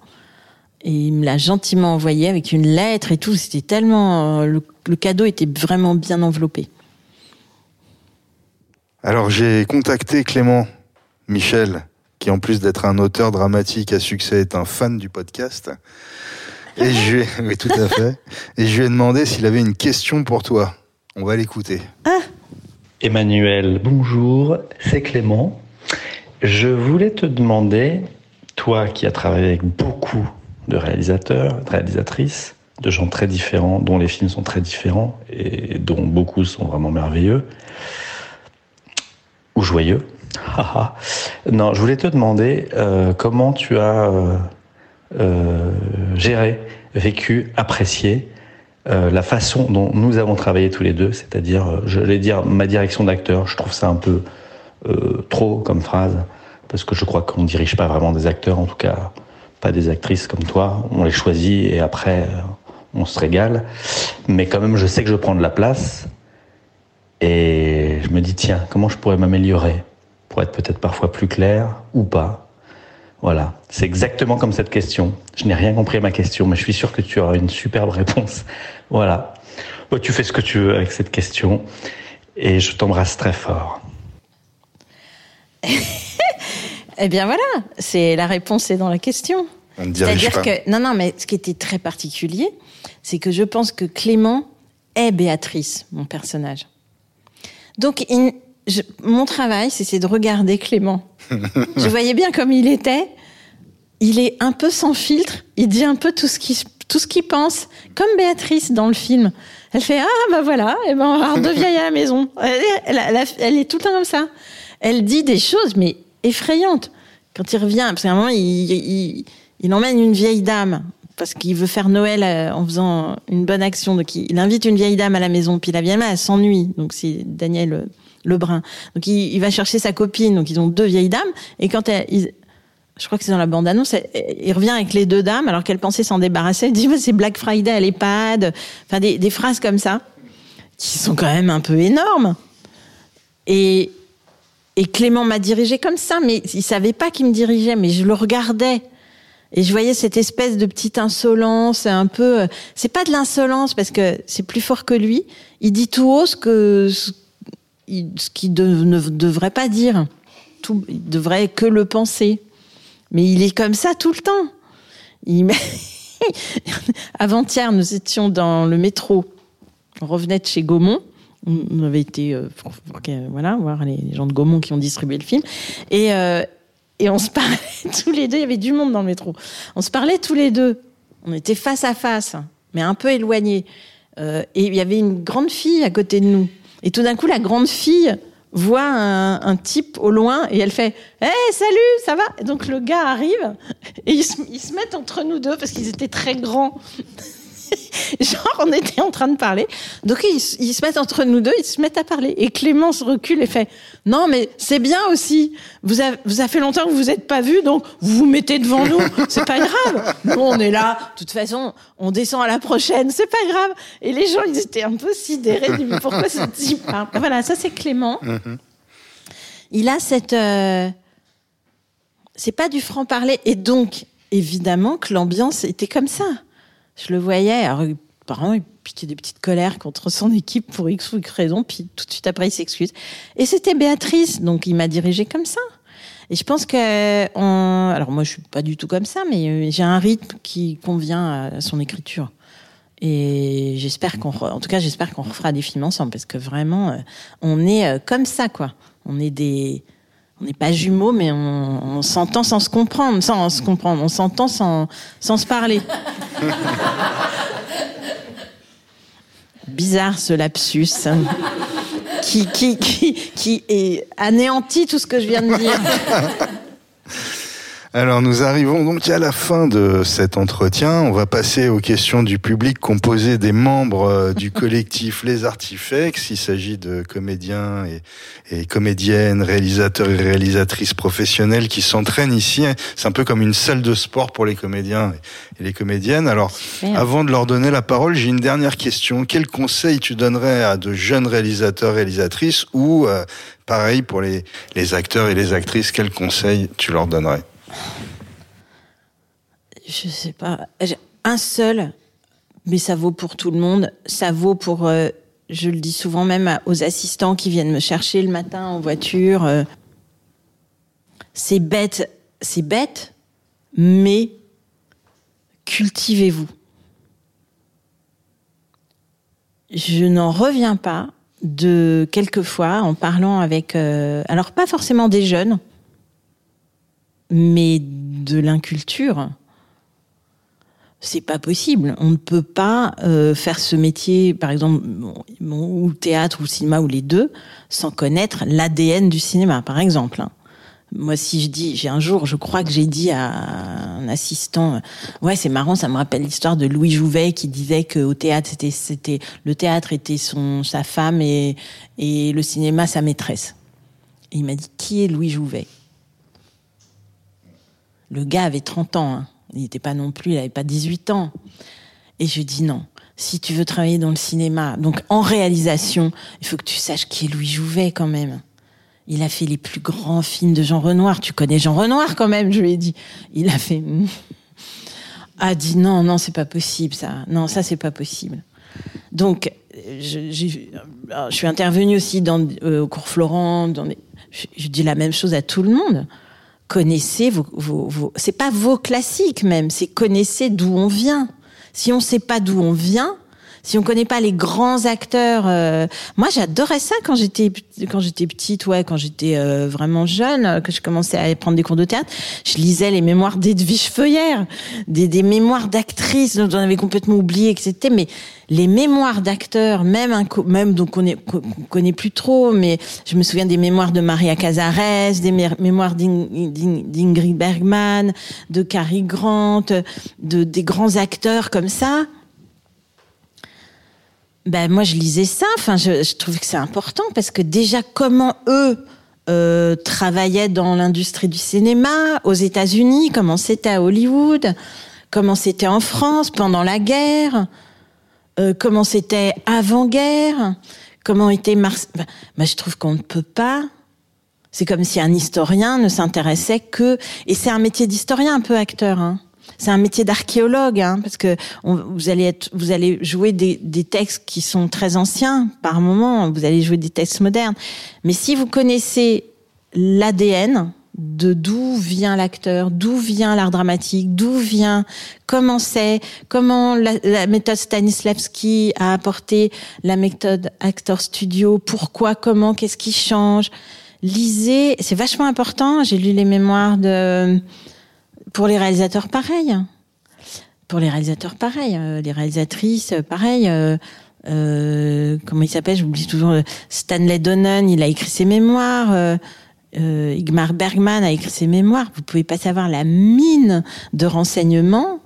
Et il me l'a gentiment envoyé avec une lettre et tout. C'était tellement, euh, le, cadeau était vraiment bien enveloppé. Alors, j'ai contacté Clément Michel, qui en plus d'être un auteur dramatique à succès est un fan du podcast. Et je lui ai [LAUGHS] demandé s'il avait une question pour toi. On va l'écouter. Emmanuel, bonjour, c'est Clément. Je voulais te demander, toi qui as travaillé avec beaucoup de réalisateurs, de réalisatrices, de gens très différents, dont les films sont très différents et dont beaucoup sont vraiment merveilleux ou joyeux. [LAUGHS] Non, je voulais te demander euh, comment tu as euh, euh, géré, vécu, apprécié euh, la façon dont nous avons travaillé tous les deux, c'est-à-dire, euh, je vais dire ma direction d'acteur, je trouve ça un peu euh, trop comme phrase, parce que je crois qu'on ne dirige pas vraiment des acteurs, en tout cas pas des actrices comme toi. On les choisit et après on se régale. Mais quand même, je sais que je prends de la place et je me dis tiens, comment je pourrais m'améliorer pour être peut-être parfois plus clair ou pas? Voilà, c'est exactement comme cette question. Je n'ai rien compris à ma question, mais je suis sûr que tu auras une superbe réponse. [LAUGHS] Voilà. tu fais ce que tu veux avec cette question et je t'embrasse très fort. [LAUGHS] eh bien voilà, c'est la réponse est dans la question. C'est-à-dire que non non mais ce qui était très particulier, c'est que je pense que Clément est Béatrice, mon personnage. Donc mon travail, c'est de regarder Clément. [LAUGHS] je voyais bien comme il était. Il est un peu sans filtre. Il dit un peu tout ce qu'il tout ce qu'il pense, comme Béatrice dans le film. Elle fait ah bah voilà, et ben on va avoir deux vieilles à la maison. Elle, est tout le temps comme ça. Elle dit des choses mais effrayantes. Quand il revient, parce qu'à un moment il, il, emmène une vieille dame parce qu'il veut faire Noël euh, en faisant une bonne action. Donc il, invite une vieille dame à la maison, puis la vieille dame elle s'ennuie. Donc c'est Daniel Lebrun. Donc il, va chercher sa copine. Donc ils ont deux vieilles dames. Et quand elle, je crois que c'est dans la bande-annonce, il revient avec les deux dames alors qu'elle pensait s'en débarrasser. Elle dit c'est Black Friday à l'EHPAD. Enfin, des, phrases comme ça qui sont quand même un peu énormes. Et, et Clément m'a dirigé comme ça, mais il savait pas qu'il me dirigeait, mais je le regardais. Et je voyais cette espèce de petite insolence, un peu. C'est pas de l'insolence parce que c'est plus fort que lui. Il dit tout haut ce que ce, qu'il ne devrait pas dire. Tout, il devrait que le penser. Mais il est comme ça tout le temps. [LAUGHS] Avant-hier, nous étions dans le métro. On revenait de chez Gaumont. On avait été euh, voilà, voir les, gens de Gaumont qui ont distribué le film. Et, euh, on se parlait [LAUGHS] tous les deux. Il y avait du monde dans le métro. On se parlait tous les deux. On était face à face, mais un peu éloignés. Euh, et il y avait une grande fille à côté de nous. Et tout d'un coup, la grande fille voit un, type au loin et elle fait Hé, salut, ça va? Donc le gars arrive et ils se, mettent entre nous deux parce qu'ils étaient très grands. [LAUGHS] Genre, on était en train de parler. Donc, ils, se mettent entre nous deux, ils se mettent à parler. Et Clément se recule et fait Non, mais c'est bien aussi. Vous avez, vous avez fait longtemps que vous vous êtes pas vus, donc vous vous mettez devant nous. C'est pas grave. Nous, on est là. De toute façon, on descend à la prochaine. C'est pas grave. Et les gens, ils étaient un peu sidérés. Pourquoi ce type Voilà, ça, c'est Clément. Il a cette. Euh, c'est pas du franc-parler. Et donc, évidemment que l'ambiance était comme ça. Je le voyais. Alors, apparemment, il piquait des petites colères contre son équipe pour X ou Y raison, puis tout de suite après, il s'excuse. Et c'était Béatrice, donc il m'a dirigé comme ça. Et je pense que, on... alors moi, je suis pas du tout comme ça, mais euh, j'ai un rythme qui convient à son écriture. Et j'espère qu'on, en tout cas, j'espère qu'on refera des films ensemble, parce que vraiment, euh, on est euh, comme ça, quoi. On est des, on n'est pas jumeaux, mais on, s'entend sans se comprendre, sans se comprendre, on s'entend sans, sans se parler. [LAUGHS] Bizarre ce lapsus qui, qui, qui, qui est anéanti tout ce que je viens de dire. Alors nous arrivons donc à la fin de cet entretien. On va passer aux questions du public composé des membres euh, du [LAUGHS] collectif Les Artifex. Il s'agit de comédiens et, comédiennes, réalisateurs et réalisatrices professionnels qui s'entraînent ici. C'est un peu comme une salle de sport pour les comédiens et les comédiennes. Alors avant de leur donner la parole, j'ai une dernière question. Quel conseil tu donnerais à de jeunes réalisateurs, réalisatrices ou euh, pareil pour les, les acteurs et les actrices, quel conseil tu leur donnerais? Je sais pas, un seul, mais ça vaut pour tout le monde. Ça vaut pour, euh, je le dis souvent même aux assistants qui viennent me chercher le matin en voiture. Euh. c'est bête, c'est bête, mais cultivez-vous. Je n'en reviens pas de quelquefois en parlant avec, euh, alors pas forcément des jeunes, mais de l'inculture, c'est pas possible. On ne peut pas euh, faire ce métier, par exemple, ou théâtre ou cinéma ou les deux, sans connaître l'ADN du cinéma, par exemple. Moi, si je dis, j'ai un jour, je crois que j'ai dit à un assistant, ouais, c'est marrant, ça me rappelle l'histoire de Louis Jouvet qui disait que au théâtre, c'était, c'était, le théâtre était son, sa femme et, et le cinéma sa maîtresse. Et il m'a dit, qui est Louis Jouvet? Le gars avait 30 ans. Hein. Il n'était pas non plus, il avait pas 18 ans. Et je dis non. Si tu veux travailler dans le cinéma, donc en réalisation, il faut que tu saches qui est Louis Jouvet quand même. Il a fait les plus grands films de Jean Renoir. Tu connais Jean Renoir quand même, je lui ai dit. Il a fait. [LAUGHS] A dit non, non, c'est pas possible ça. Non, ça c'est pas possible. Donc, je, suis intervenue aussi dans, euh, au cours Florent. Je, dis la même chose à tout le monde. Connaissez vos, vos, vos c'est pas vos classiques même, c'est connaissez d'où on vient. Si on sait pas d'où on vient, si on connaît pas les grands acteurs, euh, moi j'adorais ça quand j'étais quand j'étais petite, ouais, quand j'étais euh, vraiment jeune, euh, que je commençais à prendre des cours de théâtre, je lisais les mémoires d'Edwige Feuillère, des, des mémoires d'actrices dont on avait complètement oublié que c'était, mais les mémoires d'acteurs, même un, même donc on, connaît plus trop, mais je me souviens des mémoires de Maria Cazares, des mémoires d'Ingrid Bergman, de Cary Grant, de des grands acteurs comme ça ben moi je lisais ça. Enfin, je, je que c'est important parce que déjà comment eux euh, travaillaient dans l'industrie du cinéma aux États-Unis, comment c'était à Hollywood, comment c'était en France pendant la guerre, euh, comment c'était avant-guerre, comment était Mars. Ben, ben, je trouve qu'on ne peut pas. C'est comme si un historien ne s'intéressait que. Et c'est un métier d'historien un peu acteur. Hein c'est un métier d'archéologue, hein, parce que vous allez jouer des, textes qui sont très anciens par moment. Vous allez jouer des textes modernes, mais si vous connaissez l'ADN de d'où vient l'acteur, d'où vient l'art dramatique, d'où vient, comment c'est, comment la, méthode Stanislavski a apporté la méthode Actor Studio, pourquoi, comment, qu'est-ce qui change. Lisez, c'est vachement important. J'ai lu les mémoires de pour les réalisateurs, pareil. Pour les réalisateurs, pareil. Euh, les réalisatrices, pareil. Euh, euh, comment il s'appelle J'oublie toujours. Stanley Donen, il a écrit ses mémoires. Euh, Igmar Bergman a écrit ses mémoires. Vous pouvez pas savoir la mine de renseignements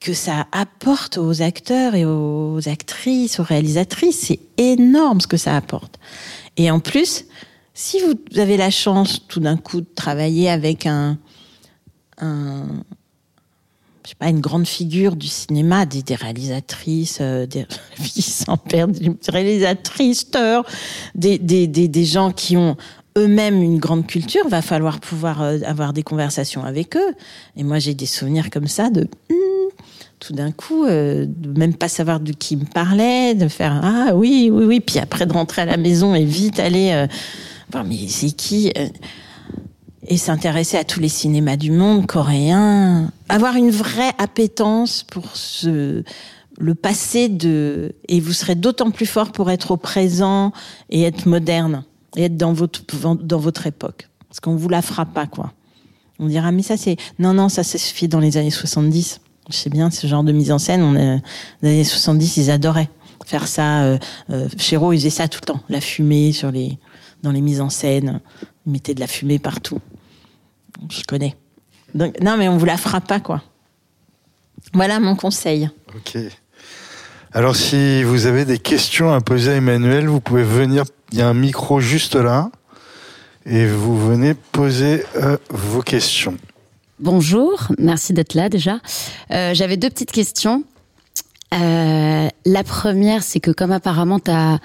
que ça apporte aux acteurs et aux actrices, aux réalisatrices. C'est énorme ce que ça apporte. Et en plus, si vous avez la chance tout d'un coup de travailler avec un, je sais pas, une grande figure du cinéma, des, réalisatrices, euh, des [LAUGHS] sans perdre, des réalisatrices, des, gens qui ont eux-mêmes une grande culture, va falloir pouvoir euh, avoir des conversations avec eux. Et moi, j'ai des souvenirs comme ça de hmm, tout d'un coup, euh, de même pas savoir de qui me parlait, de faire ah oui, oui, oui, puis après de rentrer à la maison et vite aller. Euh, bon, mais c'est qui euh, et s'intéresser à tous les cinémas du monde, coréens, avoir une vraie appétence pour ce, le passé de, et vous serez d'autant plus fort pour être au présent et être moderne et être dans votre, dans votre époque. Parce qu'on vous la fera pas, quoi. On dira, mais ça c'est, non, non, ça s'est fait dans les années 70. Je sais bien, ce genre de mise en scène, les années 70, ils adoraient faire ça. Euh, euh, ils faisaient ça tout le temps. La fumée sur les, dans les mises en scène. Ils mettaient de la fumée partout. Je connais. Donc, non, mais on vous la fera pas, quoi. Voilà mon conseil. Ok. Alors, si vous avez des questions à poser à Emmanuel, vous pouvez venir. Il y a un micro juste là. Et vous venez poser euh, vos questions. Bonjour, merci d'être là déjà. Euh, J'avais deux petites questions. Euh, la première, c'est que comme apparemment tu as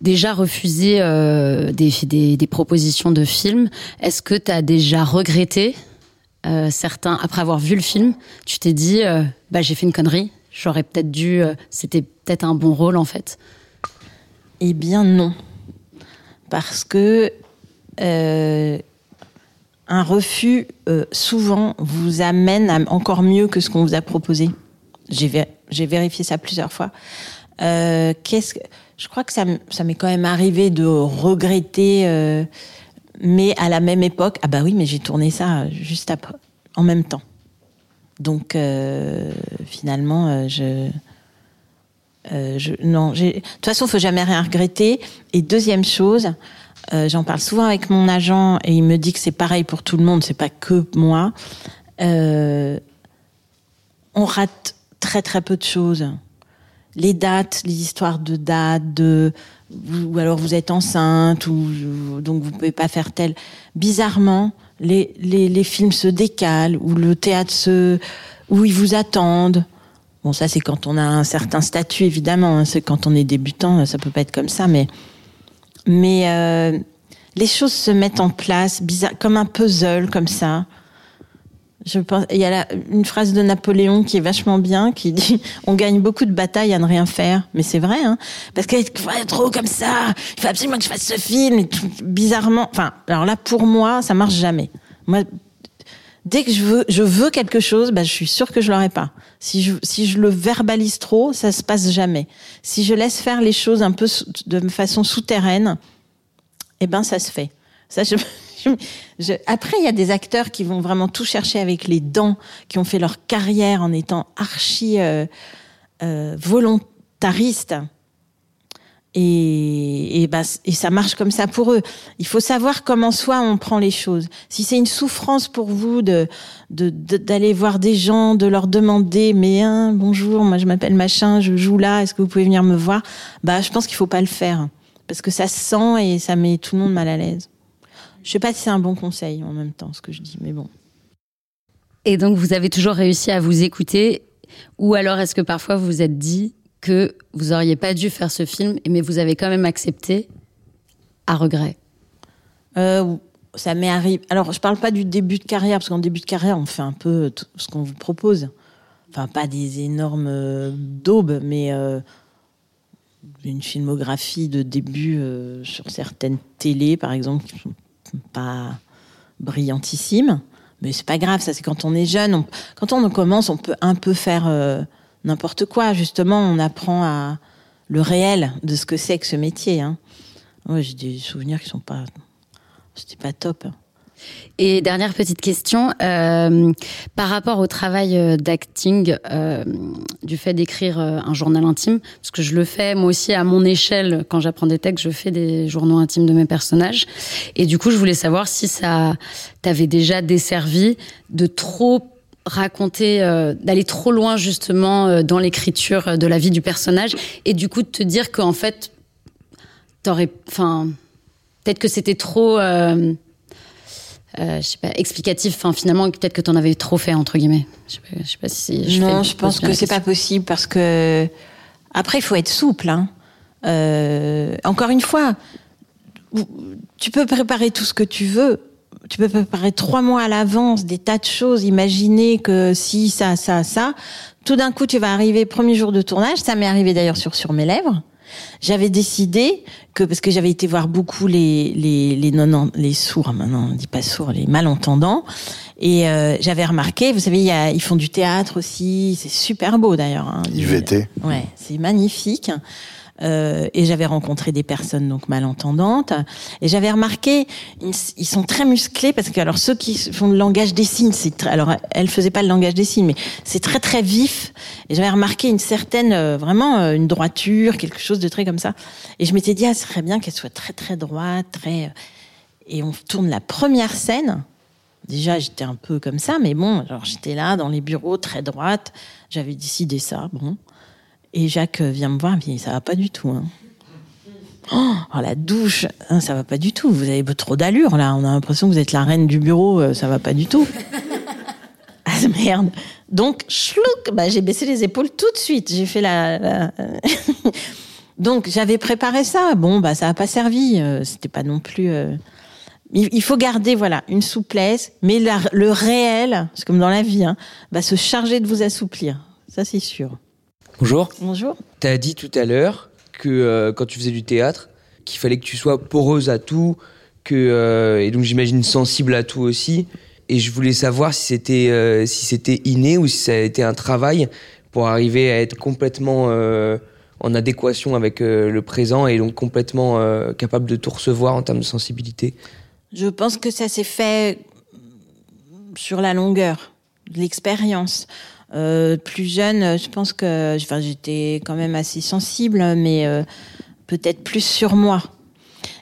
déjà refusé euh, des, propositions de films. Est-ce que tu as déjà regretté euh, certains, après avoir vu le film, tu t'es dit, euh, bah, j'ai fait une connerie, j'aurais peut-être dû, c'était peut-être un bon rôle en fait? Eh bien non. Parce que un refus, souvent, vous amène encore mieux que ce qu'on vous a proposé. J'ai vérifié ça plusieurs fois. Qu'est-ce que je crois que ça, m'est quand même arrivé de regretter, euh, mais à la même époque, ah bah oui, mais j'ai tourné ça juste après, en même temps. Donc euh, finalement, euh, je, euh, non, de toute façon, faut jamais rien regretter. Et deuxième chose, euh, j'en parle souvent avec mon agent et il me dit que c'est pareil pour tout le monde, c'est pas que moi. on rate très très peu de choses les dates, les histoires de dates, ou alors vous êtes enceinte ou donc vous pouvez pas faire tel. Bizarrement, les, films se décalent, ou le théâtre se, où ils vous attendent. Bon, ça c'est quand on a un certain statut évidemment. hein. C'est quand on est débutant, ça peut pas être comme ça, mais mais euh, les choses se mettent en place, bizarre, comme un puzzle, comme ça. Je pense, il y a la- une phrase de Napoléon qui est vachement bien, qui dit [LAUGHS] "On gagne beaucoup de batailles à ne rien faire", mais c'est vrai, hein, parce qu'il faut être trop comme ça. Il faut absolument que je fasse ce film. Et tout, bizarrement, enfin, alors là pour moi, ça marche jamais. Moi, dès que je veux, je veux quelque chose, bah, je suis sûre que je l'aurai pas. Si je, si je le verbalise trop, ça se passe jamais. Si je laisse faire les choses un peu de façon souterraine, eh ben, ça se fait. Ça, je, [LAUGHS] après, il y a des acteurs qui vont vraiment tout chercher avec les dents, qui ont fait leur carrière en étant archi euh, euh, volontaristes. Et, bah, et ça marche comme ça pour eux. Il faut savoir comment soi on prend les choses. Si c'est une souffrance pour vous de d'aller voir des gens, de leur demander mais hein, bonjour, moi je m'appelle machin, je joue là, est-ce que vous pouvez venir me voir? Bah je pense qu'il faut pas le faire parce que ça se sent et ça met tout le monde mal à l'aise. Je sais pas si c'est un bon conseil en même temps ce que je dis, mais bon. Et donc, vous avez toujours réussi à vous écouter Ou alors, est-ce que parfois vous vous êtes dit que vous auriez pas dû faire ce film, mais vous avez quand même accepté à regret? Euh, ça m'est arrivé. Alors, je parle pas du début de carrière, parce qu'en début de carrière, on fait un peu ce qu'on vous propose. Enfin, pas des énormes euh, daubes, mais euh, une filmographie de début euh, sur certaines télés, par exemple, qui sont pas brillantissimes. Mais c'est pas grave, ça c'est quand on est jeune. Quand on commence, on peut un peu faire euh, n'importe quoi. Justement, on apprend à le réel de ce que c'est que ce métier. Hein. J'ai des souvenirs qui sont pas, c'était pas top. hein. Et dernière petite question, euh, par rapport au travail euh, d'acting, euh, du fait d'écrire un journal intime, parce que je le fais moi aussi à mon échelle, quand j'apprends des textes, je fais des journaux intimes de mes personnages. Et du coup, je voulais savoir si ça t'avait déjà desservi de trop raconter, d'aller trop loin justement dans l'écriture de la vie du personnage, et du coup de te dire qu'en fait, t'aurais, enfin, peut-être que c'était trop. Euh, je sais pas, explicatif. Enfin, finalement, peut-être que tu en avais trop fait entre guillemets. Je sais pas, je sais pas si. Je non, fais- je pense que c'est pas possible parce que après il faut être souple. Hein. Euh, encore une fois, tu peux préparer tout ce que tu veux. Tu peux préparer trois mois à l'avance des tas de choses. Imaginer que si ça, ça, ça, tout d'un coup tu vas arriver premier jour de tournage. Ça m'est arrivé d'ailleurs sur sur mes lèvres. J'avais décidé que parce que j'avais été voir beaucoup les les les non les sourds maintenant on dit pas sourds les malentendants et euh, j'avais remarqué vous savez il y a, ils font du théâtre aussi c'est super beau d'ailleurs hein. IVT. ouais c'est magnifique euh, et j'avais rencontré des personnes donc malentendantes. Et j'avais remarqué ils, sont très musclés parce que alors ceux qui font le langage des signes alors elle faisait pas le langage des signes mais c'est très très vif. Et j'avais remarqué une certaine euh, vraiment euh, une droiture quelque chose de très comme ça. Et je m'étais dit ah ce serait bien qu'elle soit très très droite très et on tourne la première scène. Déjà j'étais un peu comme ça mais bon alors j'étais là dans les bureaux très droite. J'avais décidé ça bon et Jacques euh, vient me voir, mais ça va pas du tout. Hein. Oh, la douche, hein, ça va pas du tout. Vous avez trop d'allure là. On a l'impression que vous êtes la reine du bureau. euh, ça va pas du tout. [LAUGHS] ah merde. Donc chlouk, bah, j'ai baissé les épaules tout de suite. J'ai fait la. la- [LAUGHS] Donc j'avais préparé ça. Bon bah ça a pas servi. euh, C'était pas non plus. euh, Il il faut garder voilà une souplesse, mais la- le réel, c'est comme dans la vie, hein, va se charger de vous assouplir. Ça c'est sûr. Bonjour. Bonjour. Tu as dit tout à l'heure que euh, quand tu faisais du théâtre, qu'il fallait que tu sois poreuse à tout, que euh, et donc j'imagine sensible à tout aussi. Et je voulais savoir si c'était euh, si c'était inné ou si ça a été un travail pour arriver à être complètement en adéquation avec le présent et donc complètement capable de tout recevoir en termes de sensibilité. Je pense que ça s'est fait sur la longueur de l'expérience. Euh, plus jeune, je pense que enfin, j'étais quand même assez sensible, mais euh, peut-être plus sur moi.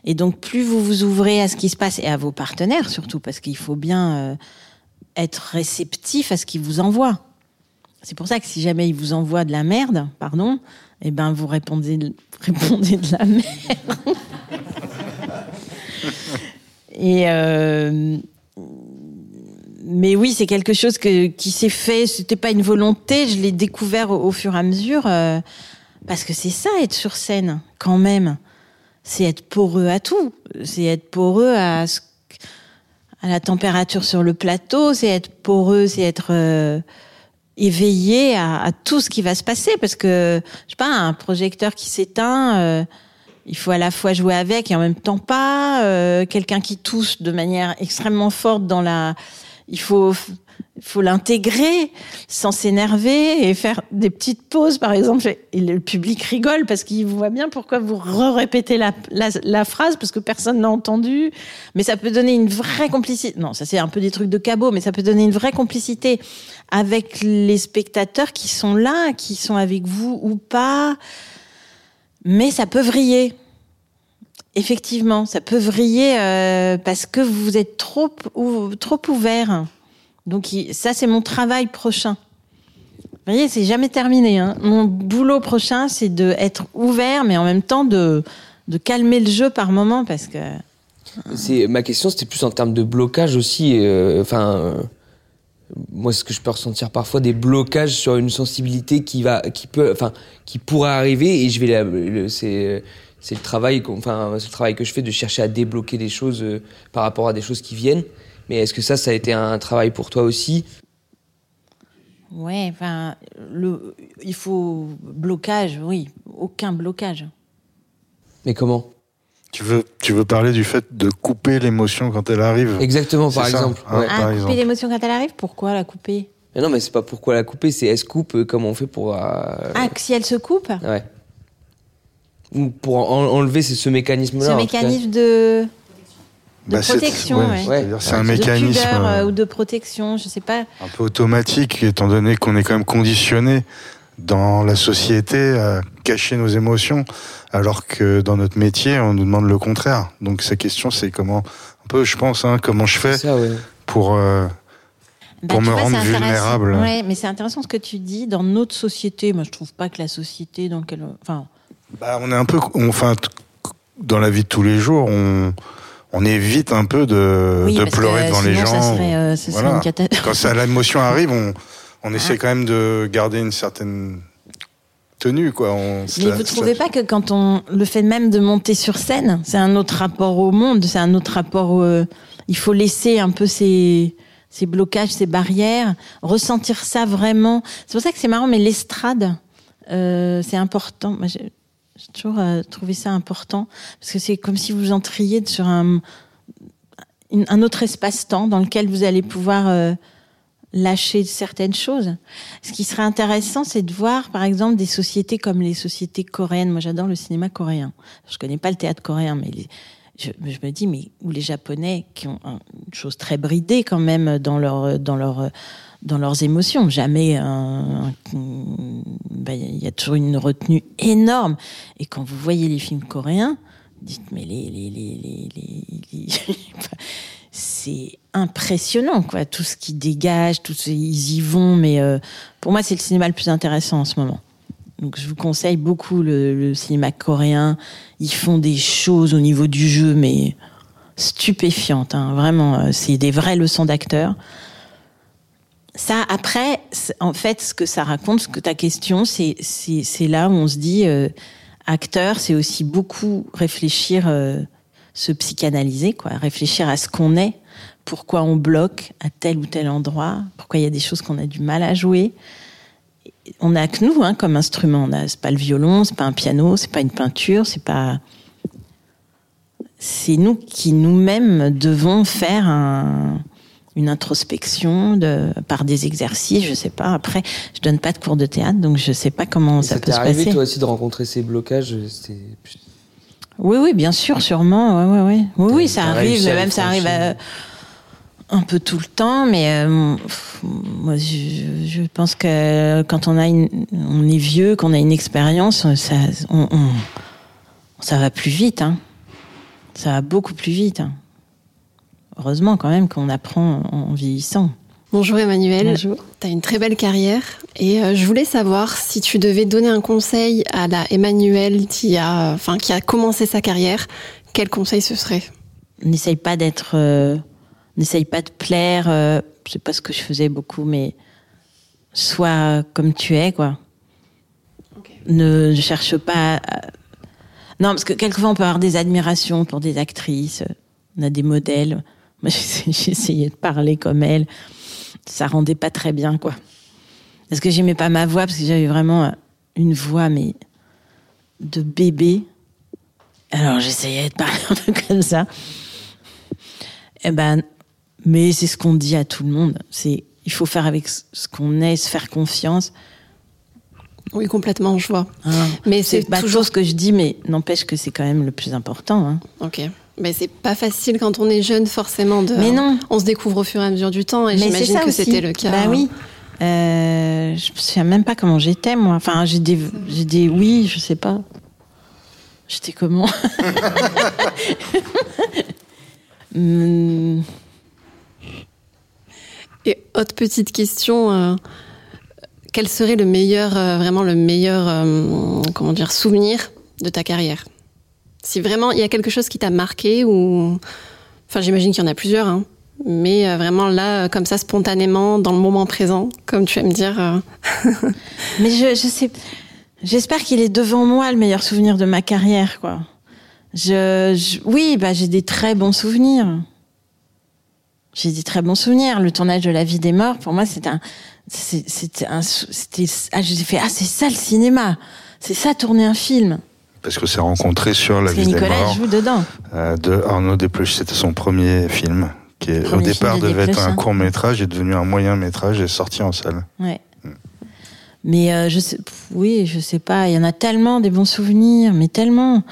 Et donc, plus vous vous ouvrez à ce qui se passe et à vos partenaires surtout, parce qu'il faut bien euh, être réceptif à ce qu'ils vous envoient. C'est pour ça que si jamais ils vous envoient de la merde, pardon, eh ben vous répondez, de- [LAUGHS] répondez de la merde. [LAUGHS] Et mais oui, c'est quelque chose que, qui s'est fait. C'était pas une volonté. Je l'ai découvert au, fur et à mesure. Euh, parce que c'est ça, être sur scène, quand même. C'est être poreux à tout. C'est être poreux à, à la température sur le plateau. C'est être poreux, c'est être euh, éveillé à, tout ce qui va se passer. Parce que, je sais pas, un projecteur qui s'éteint, euh, il faut à la fois jouer avec et en même temps pas. Quelqu'un qui tousse de manière extrêmement forte dans la... Il faut il faut l'intégrer sans s'énerver et faire des petites pauses, par exemple. Le public rigole parce qu'il voit bien pourquoi vous répétez la, la, la, phrase parce que personne n'a entendu. Mais ça peut donner une vraie complicité. Non, ça c'est un peu des trucs de cabot, mais ça peut donner une vraie complicité avec les spectateurs qui sont là, qui sont avec vous ou pas. Mais ça peut vriller. Effectivement, ça peut vriller euh, parce que vous êtes trop, trop ouvert. Donc ça, c'est mon travail prochain. Vous voyez, c'est jamais terminé. Hein. Mon boulot prochain, c'est d'être ouvert, mais en même temps de, de calmer le jeu par moment, parce que. C'est ma question, c'était plus en termes de blocage aussi. Euh, enfin, euh, moi, ce que je peux ressentir parfois des blocages sur une sensibilité qui va, qui peut, enfin, qui pourrait arriver, et je vais, c'est c'est le travail, enfin, c'est le travail que je fais de chercher à débloquer des choses euh, par rapport à des choses qui viennent. Mais est-ce que ça, ça a été un travail pour toi aussi? Ouais, enfin, le, il faut blocage, oui, aucun blocage. Mais comment? Tu veux, tu veux parler du fait de couper l'émotion quand elle arrive? Exactement, par exemple. Ah, ouais. ah, couper l'émotion quand elle arrive? Pourquoi la couper? Mais Non, mais c'est pas pourquoi la couper, c'est elle se coupe, euh, comment on fait pour. Euh... Ah, si elle se coupe? Ouais. Ou pour en enlever ce mécanisme-là. Ce mécanisme de de bah, protection, c'est ouais. ouais. un mécanisme de euh, ou de protection, je sais pas. Un peu automatique, étant donné qu'on est quand même conditionné dans la société à cacher nos émotions, alors que dans notre métier, on nous demande le contraire. Donc sa question, c'est comment, un peu, je pense, hein, comment je fais ça, ouais. pour euh, bah, pour me vois, rendre vulnérable. Ouais, mais c'est intéressant ce que tu dis. Dans notre société, moi, je trouve pas que la société dans laquelle, enfin, bah, on est un peu, enfin, dans la vie de tous les jours, on on évite un peu de, oui, de pleurer devant les gens. Serait, euh, voilà. Quand l'émotion arrive, on, on essaie ah. quand même de garder une certaine tenue, quoi. On, Mais vous ne trouvez pas que quand on le fait même de monter sur scène, c'est un autre rapport au monde, c'est un autre rapport. Au, il faut laisser un peu ces ces blocages, ces barrières, ressentir ça vraiment. C'est pour ça que c'est marrant, mais l'estrade, euh, c'est important. Moi, j'ai toujours euh, trouvé ça important parce que c'est comme si vous entriez sur un, un autre espace-temps dans lequel vous allez pouvoir euh, lâcher certaines choses. Ce qui serait intéressant, c'est de voir, par exemple, des sociétés comme les sociétés coréennes. Moi, j'adore le cinéma coréen. Je connais pas le théâtre coréen, mais je, je, me dis, mais ou les Japonais qui ont une chose très bridée quand même dans leur dans leur dans leurs émotions. Jamais un, ben, il y a toujours une retenue énorme. Et quand vous voyez les films coréens, dites mais les, les, les, les [LAUGHS] c'est impressionnant quoi, tout ce qui dégage, tout ce, ils y vont. Mais euh, pour moi, c'est le cinéma le plus intéressant en ce moment. Donc je vous conseille beaucoup le, le, cinéma coréen. Ils font des choses au niveau du jeu, mais stupéfiantes. Hein. Vraiment, euh, c'est des vraies leçons d'acteurs. Ça, après, en fait, ce que ça raconte, ce que ta question, c'est là où on se dit, euh, acteur, c'est aussi beaucoup réfléchir, euh, se psychanalyser, quoi, réfléchir à ce qu'on est, pourquoi on bloque à tel ou tel endroit, pourquoi il y a des choses qu'on a du mal à jouer. On n'a que nous, hein, comme instrument. On a, c'est pas le violon, c'est pas un piano, c'est pas une peinture, c'est pas. C'est nous qui nous-mêmes devons faire un une introspection de, par des exercices, je sais pas. Après, je donne pas de cours de théâtre, donc je sais pas comment ça, ça peut se arrivé, passer. toi aussi de rencontrer ces blocages Oui, oui, bien sûr, sûrement. Ouais, ouais, ouais. Oui, oui, ça arrive. Même ça arrive à, un peu tout le temps, mais euh, moi, je, je, pense que quand on a une, on est vieux, qu'on a une expérience, ça, on, on, ça va plus vite. Hein. Ça va beaucoup plus vite. Hein heureusement quand même qu'on apprend en vieillissant. Bonjour Emmanuel. Bonjour. Tu as une très belle carrière et euh, je voulais savoir si tu devais donner un conseil à la Emmanuel qui a, enfin, qui a commencé sa carrière, quel conseil ce serait? N'essaye pas d'être, euh, n'essaye pas de plaire. Euh, c'est pas ce que je faisais beaucoup, mais sois comme tu es, quoi. Ne cherche pas. à- Non, parce que quelquefois on peut avoir des admirations pour des actrices. On a des modèles. [LAUGHS] Essayé de parler comme elles. Ça rendait pas très bien, quoi. Parce que j'aimais pas ma voix, parce que j'avais vraiment une voix, mais de bébé. Alors j'essayais de parler [LAUGHS] un peu comme ça. Eh ben, mais c'est ce qu'on dit à tout le monde. C'est il faut faire avec ce qu'on est, se faire confiance. Oui, complètement, je vois. Hein. Mais C'est toujours ce que je dis, mais n'empêche que c'est quand même le plus important. hein. Ok. Mais c'est pas facile quand on est jeune, forcément. De... Mais non. On se découvre au fur et à mesure du temps, et j'imagine que c'était le cas. Bah oui. Euh, je me souviens même pas comment j'étais moi. Enfin, j'ai des, j'ai des, oui, je sais pas. J'étais comment? Hum, [LAUGHS] Et autre petite question, euh, quel serait le meilleur, euh, vraiment le meilleur, euh, comment dire, souvenir de ta carrière? Si vraiment il y a quelque chose qui t'a marqué ou, enfin, j'imagine qu'il y en a plusieurs, hein, mais euh, vraiment là, euh, comme ça, spontanément, dans le moment présent, comme tu aimes dire. euh, [LAUGHS] Mais je, je sais. J'espère qu'il est devant moi le meilleur souvenir de ma carrière, quoi. Je, oui, bah j'ai des très bons souvenirs. J'ai des très bons souvenirs. Le tournage de La Vie des Morts, pour moi, c'était un, c'était un, c'était, ah, j'ai fait, ah, c'est ça le cinéma. C'est ça tourner un film. Parce que c'est rencontré sur La vie des Nicolas morts joue dedans. euh, de Arnaud Despluches. C'était son premier film qui est, au départ de devait être un court métrage, est devenu un moyen métrage et est sorti en salle. Ouais. Mais euh, je sais, oui, je sais pas. Il y en a tellement des bons souvenirs, mais tellement.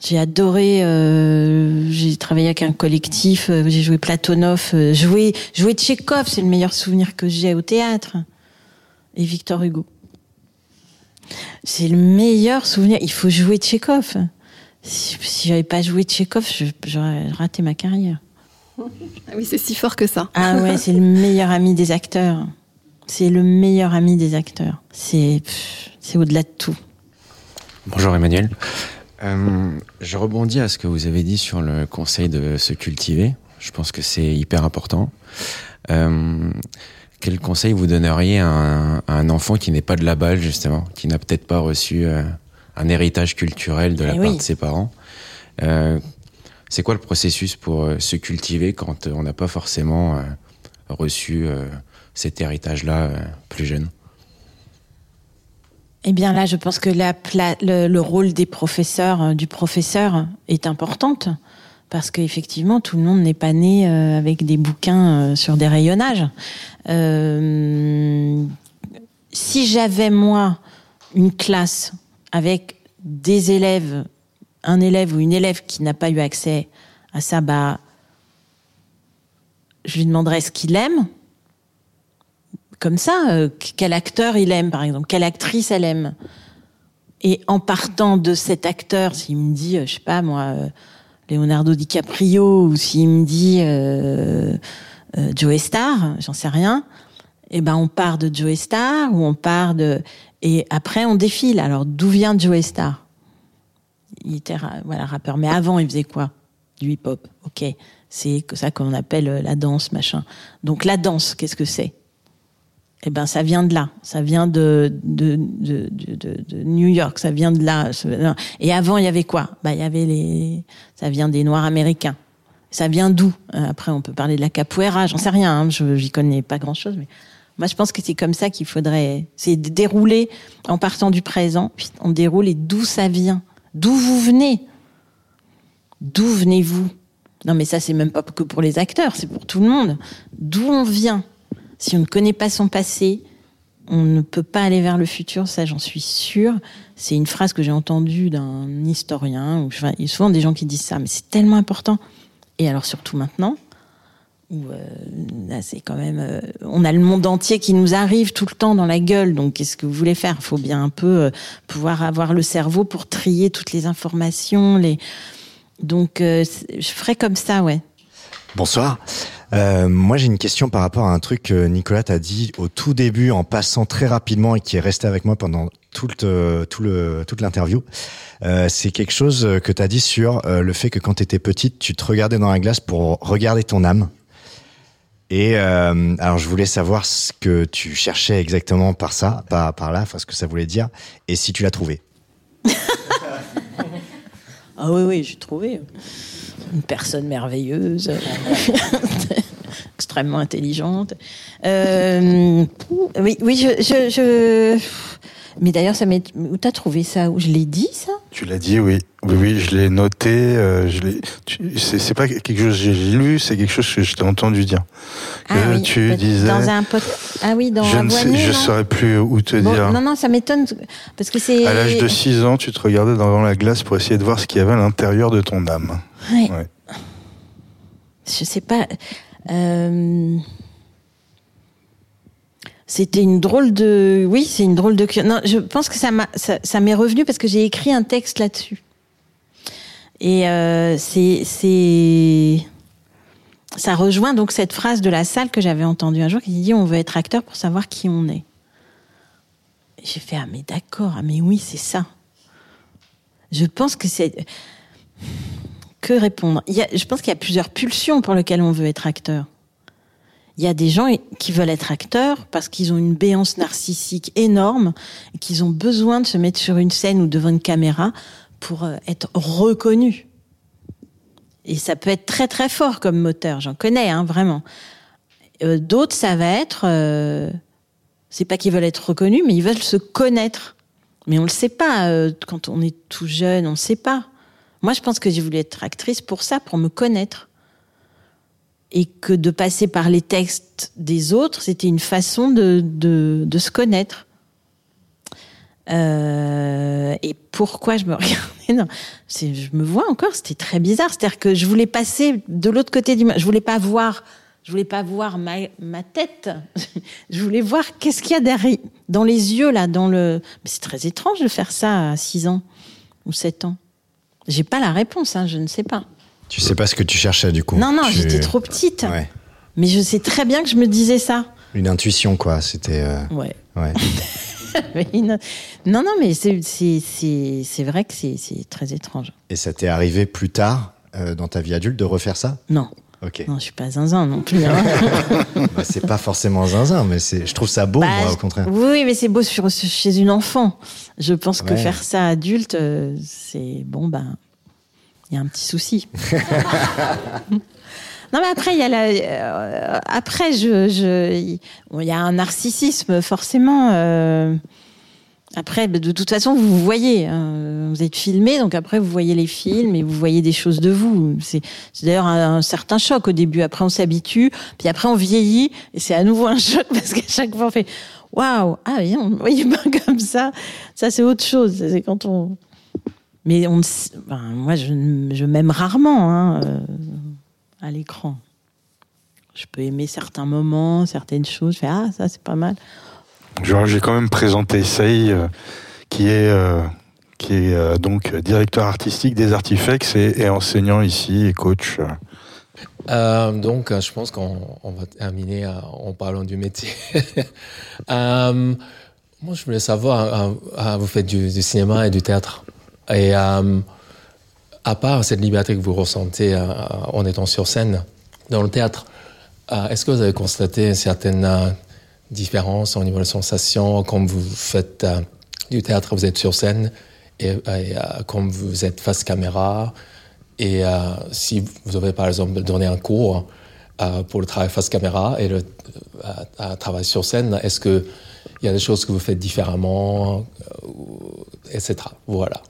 J'ai adoré. euh, j'ai travaillé avec un collectif. euh, j'ai joué Platonov. joué, joué Tchekhov, c'est le meilleur souvenir que j'ai au théâtre. Et Victor Hugo. C'est le meilleur souvenir. Il faut jouer Tchekhov. Si, si j'avais pas joué Tchekhov, j'aurais raté ma carrière. Ah oui, c'est si fort que ça. Ah ouais, c'est le meilleur ami des acteurs. C'est le meilleur ami des acteurs. C'est au-delà de tout. Bonjour Emmanuel. Euh, je rebondis à ce que vous avez dit sur le conseil de se cultiver. Je pense que c'est hyper important. Euh, quel conseil vous donneriez à un, à un enfant qui n'est pas de la balle, justement, qui n'a peut-être pas reçu euh, un héritage culturel de la Eh part oui. de ses parents? Euh, C'est quoi le processus pour euh, se cultiver quand on n'a pas forcément reçu cet héritage-là plus jeune? Eh bien là, je pense que la le, le rôle des professeurs, du professeur, est importante parce qu'effectivement, tout le monde n'est pas né euh, avec des bouquins euh, sur des rayonnages. Euh, si j'avais moi une classe avec des élèves, un élève ou une élève qui n'a pas eu accès à ça, bah, je lui demanderais ce qu'il aime, comme ça, quel acteur il aime, par exemple, quelle actrice elle aime. Et en partant de cet acteur, s'il me dit, je sais pas moi, Leonardo DiCaprio, ou s'il me dit euh, euh, Joe Star, j'en sais rien, eh ben on part de Joe Star ou on part de et après on défile. Alors d'où vient Joe Star? Il était voilà rappeur, mais avant il faisait quoi? Du hip-hop. Ok, c'est ça qu'on appelle euh, la danse, machin. Donc la danse, qu'est-ce que c'est? Eh ben, ça vient de là. Ça vient de, New York. Ça vient de là. Et avant, il y avait quoi? Bah, il y avait les. Ça vient des Noirs américains. Ça vient d'où? Euh, Après, on peut parler de la capoeira. J'en sais rien. Hein, je j'y connais pas grand-chose, mais moi, je pense que c'est comme ça qu'il faudrait. C'est dérouler en partant du présent. Puis on déroule et d'où ça vient? D'où vous venez? D'où venez-vous? Non, mais ça, c'est même pas que pour les acteurs. C'est pour tout le monde. D'où on vient? Si on ne connaît pas son passé, on ne peut pas aller vers le futur, ça j'en suis sûre. C'est une phrase que j'ai entendue d'un historien, ou, il y a souvent des gens qui disent ça, mais c'est tellement important. Et alors surtout maintenant, où euh, c'est quand même, euh, on a le monde entier qui nous arrive tout le temps dans la gueule. Donc qu'est-ce que vous voulez faire? Il faut bien un peu euh, pouvoir avoir le cerveau pour trier toutes les informations. Donc je ferais comme ça, ouais. Bonsoir. Euh, moi, j'ai une question par rapport à un truc que Nicolas t'a dit au tout début, en passant très rapidement et qui est resté avec moi pendant toute, tout le, toute l'interview. Euh, c'est quelque chose que t'as dit sur euh, le fait que quand t'étais petite, tu te regardais dans la glace pour regarder ton âme. Et euh, alors, je voulais savoir ce que tu cherchais exactement par ça, par, par là, enfin, ce que ça voulait dire, et si tu l'as trouvé. [LAUGHS] Ah oui, oui, j'ai trouvé une personne merveilleuse, [LAUGHS] extrêmement intelligente. Euh, oui, oui, je, je, je- Mais d'ailleurs, ça m'est. Où t'as trouvé ça? Où je l'ai dit ça? Tu l'as dit, oui. Oui, oui, je l'ai noté. euh, je l'ai. C'est c'est pas quelque chose que j'ai lu, c'est quelque chose que je t'ai entendu dire. Que Ah oui, tu disais. Dans un pot. Ah oui, dans je un ne sais, je non saurais plus où te Bon, dire. Non, non, ça m'étonne parce que c'est. À l'âge de 6 ans, tu te regardais devant la glace pour essayer de voir ce qu'il y avait à l'intérieur de ton âme. Ouais. Ouais. Je sais pas. Euh, C'était une drôle de. Oui, c'est une drôle de. Non, je pense que ça m'est revenu parce que j'ai écrit un texte là-dessus. Et euh, c'est, ça rejoint donc cette phrase de la salle que j'avais entendue un jour qui dit on veut être acteur pour savoir qui on est. J'ai fait ah mais d'accord ah mais oui c'est ça. Je pense que c'est que répondre y a- Je pense qu'il y a plusieurs pulsions pour lesquelles on veut être acteur. Il y a des gens qui veulent être acteurs parce qu'ils ont une béance narcissique énorme et qu'ils ont besoin de se mettre sur une scène ou devant une caméra pour euh, être reconnus. Et ça peut être très très fort comme moteur, j'en connais, hein, vraiment. Euh, D'autres, ça va être, euh, c'est pas qu'ils veulent être reconnus, mais ils veulent se connaître. Mais on le sait pas euh, quand on est tout jeune, on ne sait pas. Moi, je pense que j'ai voulu être actrice pour ça, pour me connaître. Et que de passer par les textes des autres, c'était une façon de, de, se connaître. Euh, et pourquoi je me [LAUGHS] regardais non, Je me vois encore, c'était très bizarre. C'est-à-dire que je voulais passer de l'autre côté du... Je voulais pas voir... Je voulais pas voir ma, ma tête. [LAUGHS] je voulais voir qu'est-ce qu'il y a derrière, dans les yeux, là, dans le... C'est très étrange de faire ça à 6 ans ou 7 ans. J'ai pas la réponse, hein, je ne sais pas. Tu sais pas ce que tu cherchais du coup. Non, non, Tu- j'étais trop petite. Ouais. Mais je sais très bien que je me disais ça. Une intuition, quoi. C'était. euh, Ouais. [LAUGHS] Non, non, mais c'est- c'est c'est- c'est vrai que c'est c'est très étrange. Et ça t'est arrivé plus tard euh, dans ta vie adulte de refaire ça? Non. Ok. Non, je suis pas zinzin non plus. hein. [LAUGHS] Bah, c'est pas forcément zinzin, mais c'est. Je trouve ça beau, Bah, moi, au contraire. Oui, mais c'est beau sur, chez une enfant. Je pense que faire ça adulte, euh, c'est bon, ben, il y a un petit souci. [LAUGHS] [LAUGHS] non, mais après, il y a la, euh, après, je, je, bon, y a un narcissisme, forcément. euh, après, bah, de toute façon, vous voyez. hein, vous êtes filmé, donc après, vous voyez les films et vous voyez des choses de vous. C'est d'ailleurs un, certain choc au début. Après, on s'habitue, puis après, on vieillit et c'est à nouveau un choc [LAUGHS] parce qu'à chaque fois, on fait waouh, ah on ne voyait pas comme ça. Ça, c'est autre chose. C'est quand on. Mais ben, moi, je m'aime rarement hein, euh, à l'écran. Je peux aimer certains moments, certaines choses. Je fais ah, ça, c'est pas mal. J'ai quand même présenté Sei, euh, qui est, euh, qui est euh, donc directeur artistique des Artifacts et, enseignant ici et coach. donc, je pense qu'on on va terminer en parlant du métier. [LAUGHS] Moi, je voulais savoir, vous faites du, du cinéma et du théâtre. Et à part cette liberté que vous ressentez en étant sur scène, dans le théâtre, est-ce que vous avez constaté certaines euh, différences au niveau de sensations quand vous faites euh, du théâtre, vous êtes sur scène, et, et, euh, quand vous êtes face caméra et euh, si vous avez par exemple donné un cours euh, pour le travail face caméra et le euh, travail sur scène, est-ce que il y a des choses que vous faites différemment, euh, etc. Voilà.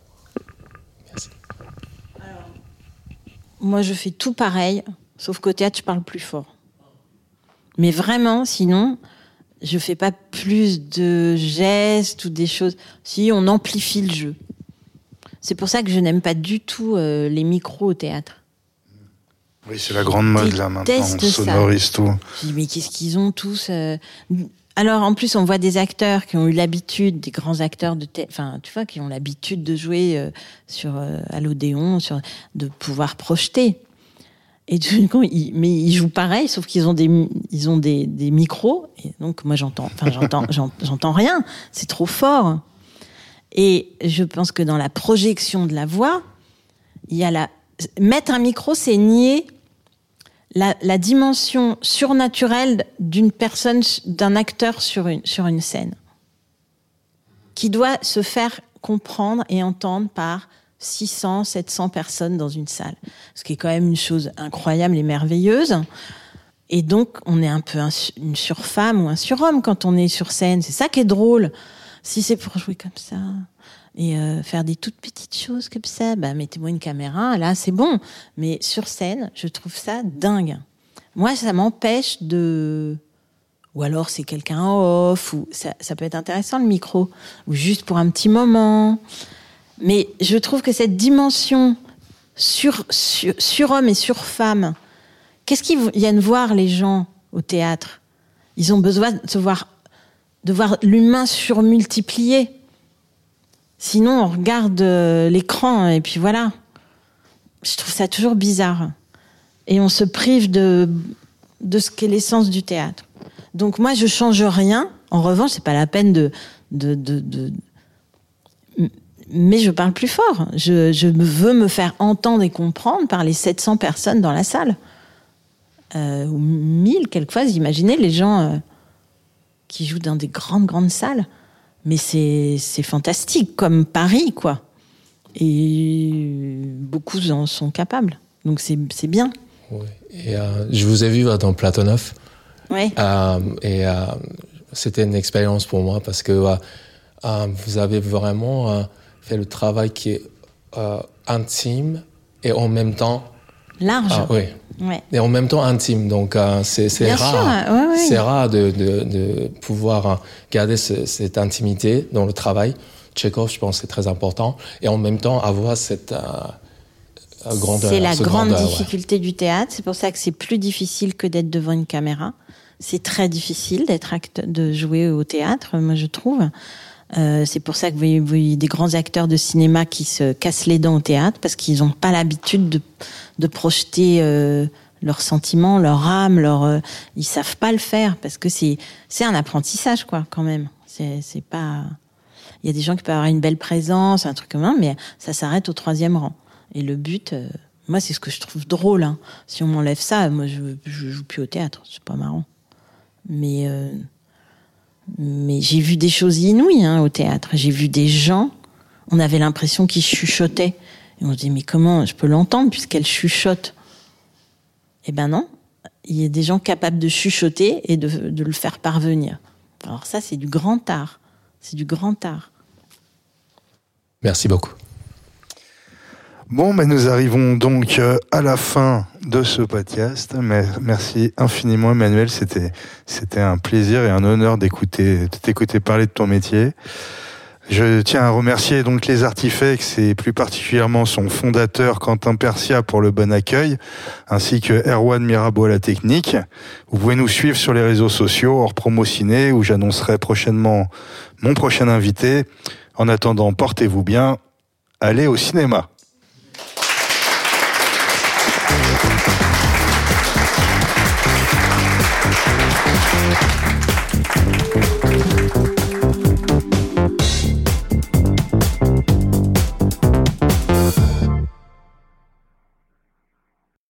Moi, je fais tout pareil, sauf qu'au théâtre, je parle plus fort. Mais vraiment, sinon, je fais pas plus de gestes ou des choses. Si, on amplifie le jeu. C'est pour ça que je n'aime pas du tout euh, les micros au théâtre. Oui, c'est la grande mode là maintenant. On déteste ça. sonorise tout. Je dis, mais qu'est-ce qu'ils ont tous euh, Alors, en plus, on voit des acteurs qui ont eu l'habitude, des grands acteurs de thé- enfin, tu vois, qui ont l'habitude de jouer euh, sur à l'Odéon, sur de pouvoir projeter. Et coup, ils, mais ils jouent pareil, sauf qu'ils ont des ils ont des, des micros. Donc, moi, j'entends, enfin, j'entends, [LAUGHS] j'en- j'entends rien. C'est trop fort. Et je pense que dans la projection de la voix, il y a la mettre un micro, c'est nier la, la dimension surnaturelle d'une personne, d'un acteur sur une, sur une scène, qui doit se faire comprendre et entendre par 600, 700 personnes dans une salle. Ce qui est quand même une chose incroyable et merveilleuse. Et donc, on est un peu un, une surfemme ou un surhomme quand on est sur scène. C'est ça qui est drôle. Si c'est pour jouer comme ça et euh, faire des toutes petites choses comme ça, bah, mettez-moi une caméra, là, c'est bon. Mais sur scène, je trouve ça dingue. Moi, ça m'empêche de... Ou alors c'est quelqu'un off, ou ça peut être intéressant le micro, ou juste pour un petit moment. Mais je trouve que cette dimension sur, sur, sur homme et sur femme, qu'est-ce qu'ils viennent voir les gens au théâtre? Ils ont besoin de se voir, de voir l'humain surmultiplié. Sinon, on regarde euh, l'écran et puis voilà. Je trouve ça toujours bizarre. Et on se prive de, de ce qu'est l'essence du théâtre. Donc moi, je change rien. En revanche, c'est pas la peine de, de, de, de mais je parle plus fort. Je, je, veux me faire entendre et comprendre par les 700 personnes dans la salle. Euh, ou 1000, quelquefois, imaginez les gens euh, qui jouent dans des grandes, grandes salles. Mais c'est fantastique, comme Paris, quoi. Et beaucoup en sont capables. Donc c'est bien. Oui. Et euh, je vous ai vu dans Platonov. Oui. Et c'était une expérience pour moi parce que vous avez vraiment fait le travail qui est intime et en même temps large. Ah, oui. Ouais. Et en même temps intime. Donc c'est rare. Ouais, ouais. C'est rare de, de, de, pouvoir garder ce, cette intimité dans le travail. Tchekhov, je pense, c'est très important. Et en même temps avoir cette grandeur. C'est la grande grandeur, difficulté du théâtre. C'est pour ça que c'est plus difficile que d'être devant une caméra. C'est très difficile d'être acte, de jouer au théâtre, moi je trouve. Euh, c'est pour ça que vous voyez, des grands acteurs de cinéma qui se cassent les dents au théâtre parce qu'ils n'ont pas l'habitude de, projeter euh, leurs sentiments, leur âme, leur, euh, ils savent pas le faire parce que c'est c'est un apprentissage quoi quand même. C'est c'est pas. Il y a des gens qui peuvent avoir une belle présence, un truc comme ça, mais ça s'arrête au troisième rang. Et le but, euh, moi, c'est ce que je trouve drôle. Hein. Si on m'enlève ça, moi, je, je joue plus au théâtre. C'est pas marrant. Mais, mais j'ai vu des choses inouïes hein, au théâtre. J'ai vu des gens, on avait l'impression qu'ils chuchotaient. On se dit, mais comment je peux l'entendre puisqu'elle chuchote? Eh ben non. Il y a des gens capables de chuchoter et de, de le faire parvenir. Alors ça, c'est du grand art. C'est du grand art. Merci beaucoup. Bon, ben nous arrivons donc euh, à la fin de ce podcast. Merci infiniment, Emmanuel. C'était, c'était un plaisir et un honneur d'écouter, de t'écouter parler de ton métier. Je tiens à remercier donc les Artifex et plus particulièrement son fondateur Quentin Persia pour le bon accueil, ainsi que Erwan Mirabeau à la technique. Vous pouvez nous suivre sur les réseaux sociaux hors promo ciné où j'annoncerai prochainement mon prochain invité. En attendant, portez-vous bien. Allez au cinéma.